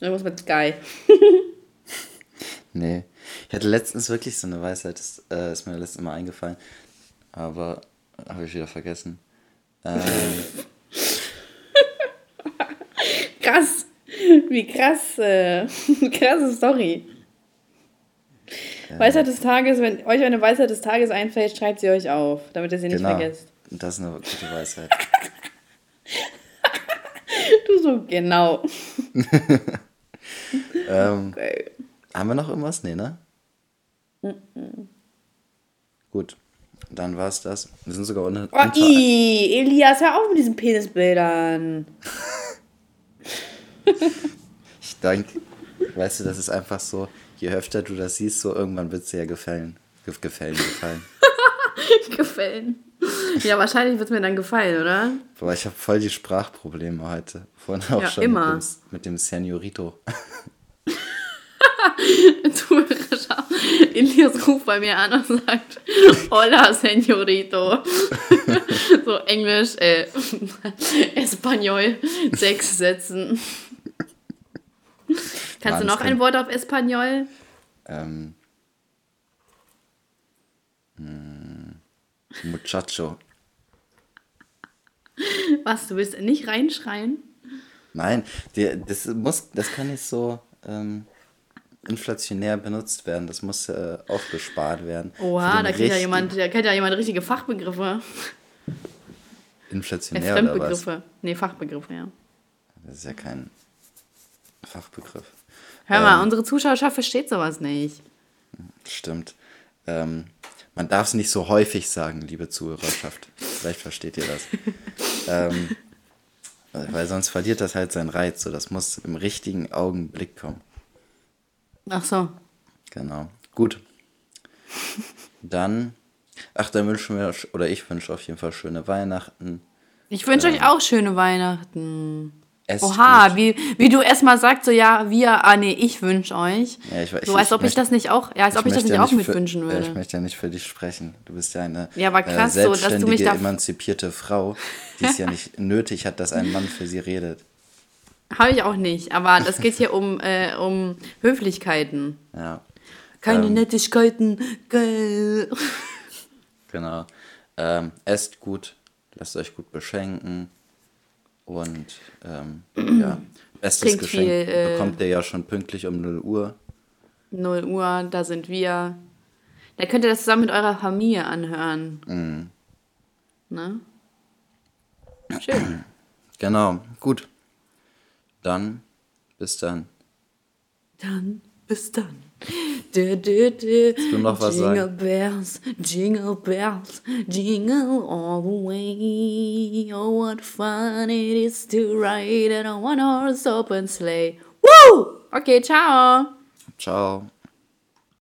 Irgendwas mit Sky. nee. Ich hatte letztens wirklich so eine Weisheit, das äh, ist mir letztes Mal eingefallen. Aber habe ich wieder vergessen. Ähm, krass. Wie krass. Äh, krasse Story. Weisheit des Tages, wenn euch eine Weisheit des Tages einfällt, schreibt sie euch auf, damit ihr sie genau. nicht vergesst. Das ist eine gute Weisheit. du so, genau. ähm, okay. Haben wir noch irgendwas? Nee, ne? Mm -mm. Gut, dann war es das. Wir sind sogar unter. Oh, ii, Elias, hör auf mit diesen Penisbildern. ich denke, weißt du, das ist einfach so, je öfter du das siehst, so irgendwann wird es dir ja gefallen. Gefallen, gefallen. gefallen. Ja, wahrscheinlich wird es mir dann gefallen, oder? Boah, ich habe voll die Sprachprobleme heute. Vorhin auch ja, schon immer. Mit, dem, mit dem Senorito. du, Elias ruft bei mir an und sagt, Hola, Senorito. so Englisch, äh, Espanol, sechs Sätzen. Kannst du noch ein Wort auf Espanol? Ähm. Hm, muchacho. Was, du willst nicht reinschreien? Nein, die, das muss, das kann nicht so ähm, inflationär benutzt werden. Das muss äh, aufgespart werden. Oha, da kennt ja jemand, da kennt ja jemand richtige Fachbegriffe. Inflationär äh, Fremdbegriffe. Oder was? Nee, Fachbegriffe, ja. Das ist ja kein Fachbegriff. Hör mal, ähm, unsere Zuschauerschaft versteht sowas nicht. Stimmt. Ähm, man darf es nicht so häufig sagen, liebe Zuhörerschaft. Vielleicht versteht ihr das. ähm, weil sonst verliert das halt seinen Reiz. So, das muss im richtigen Augenblick kommen. Ach so. Genau. Gut. Dann, ach, dann wünschen wir, oder ich wünsche auf jeden Fall schöne Weihnachten. Ich wünsche ähm, euch auch schöne Weihnachten. Esst Oha, wie, wie du erstmal sagst, so ja, wir, ah nee, ich wünsche euch. Ja, ich, ich, so als ob ich, ich das nicht auch, ja, als ob ich das nicht ja auch mitwünschen würde. Ja, ich möchte ja nicht für dich sprechen. Du bist ja eine ja, aber krass, äh, selbstständige, so, dass du mich da emanzipierte Frau, die es ja nicht nötig hat, dass ein Mann für sie redet. Habe ich auch nicht, aber das geht hier um, äh, um Höflichkeiten. Ja. Keine ähm, Nettigkeiten, geil. Genau. Ähm, esst gut, lasst euch gut beschenken und ähm, ja, bestes Klingt Geschenk viel, äh, bekommt ihr ja schon pünktlich um 0 Uhr. 0 Uhr, da sind wir. Da könnt ihr das zusammen mit eurer Familie anhören. Mhm. Ne? Schön. Genau, gut. Dann, bis dann. Dann, bis dann. Du, du, du. du noch was jingle sagen? bells, jingle bells, jingle all the way. Oh, what fun it is to ride in a one-horse open sleigh. Woo! Okay, ciao. Ciao.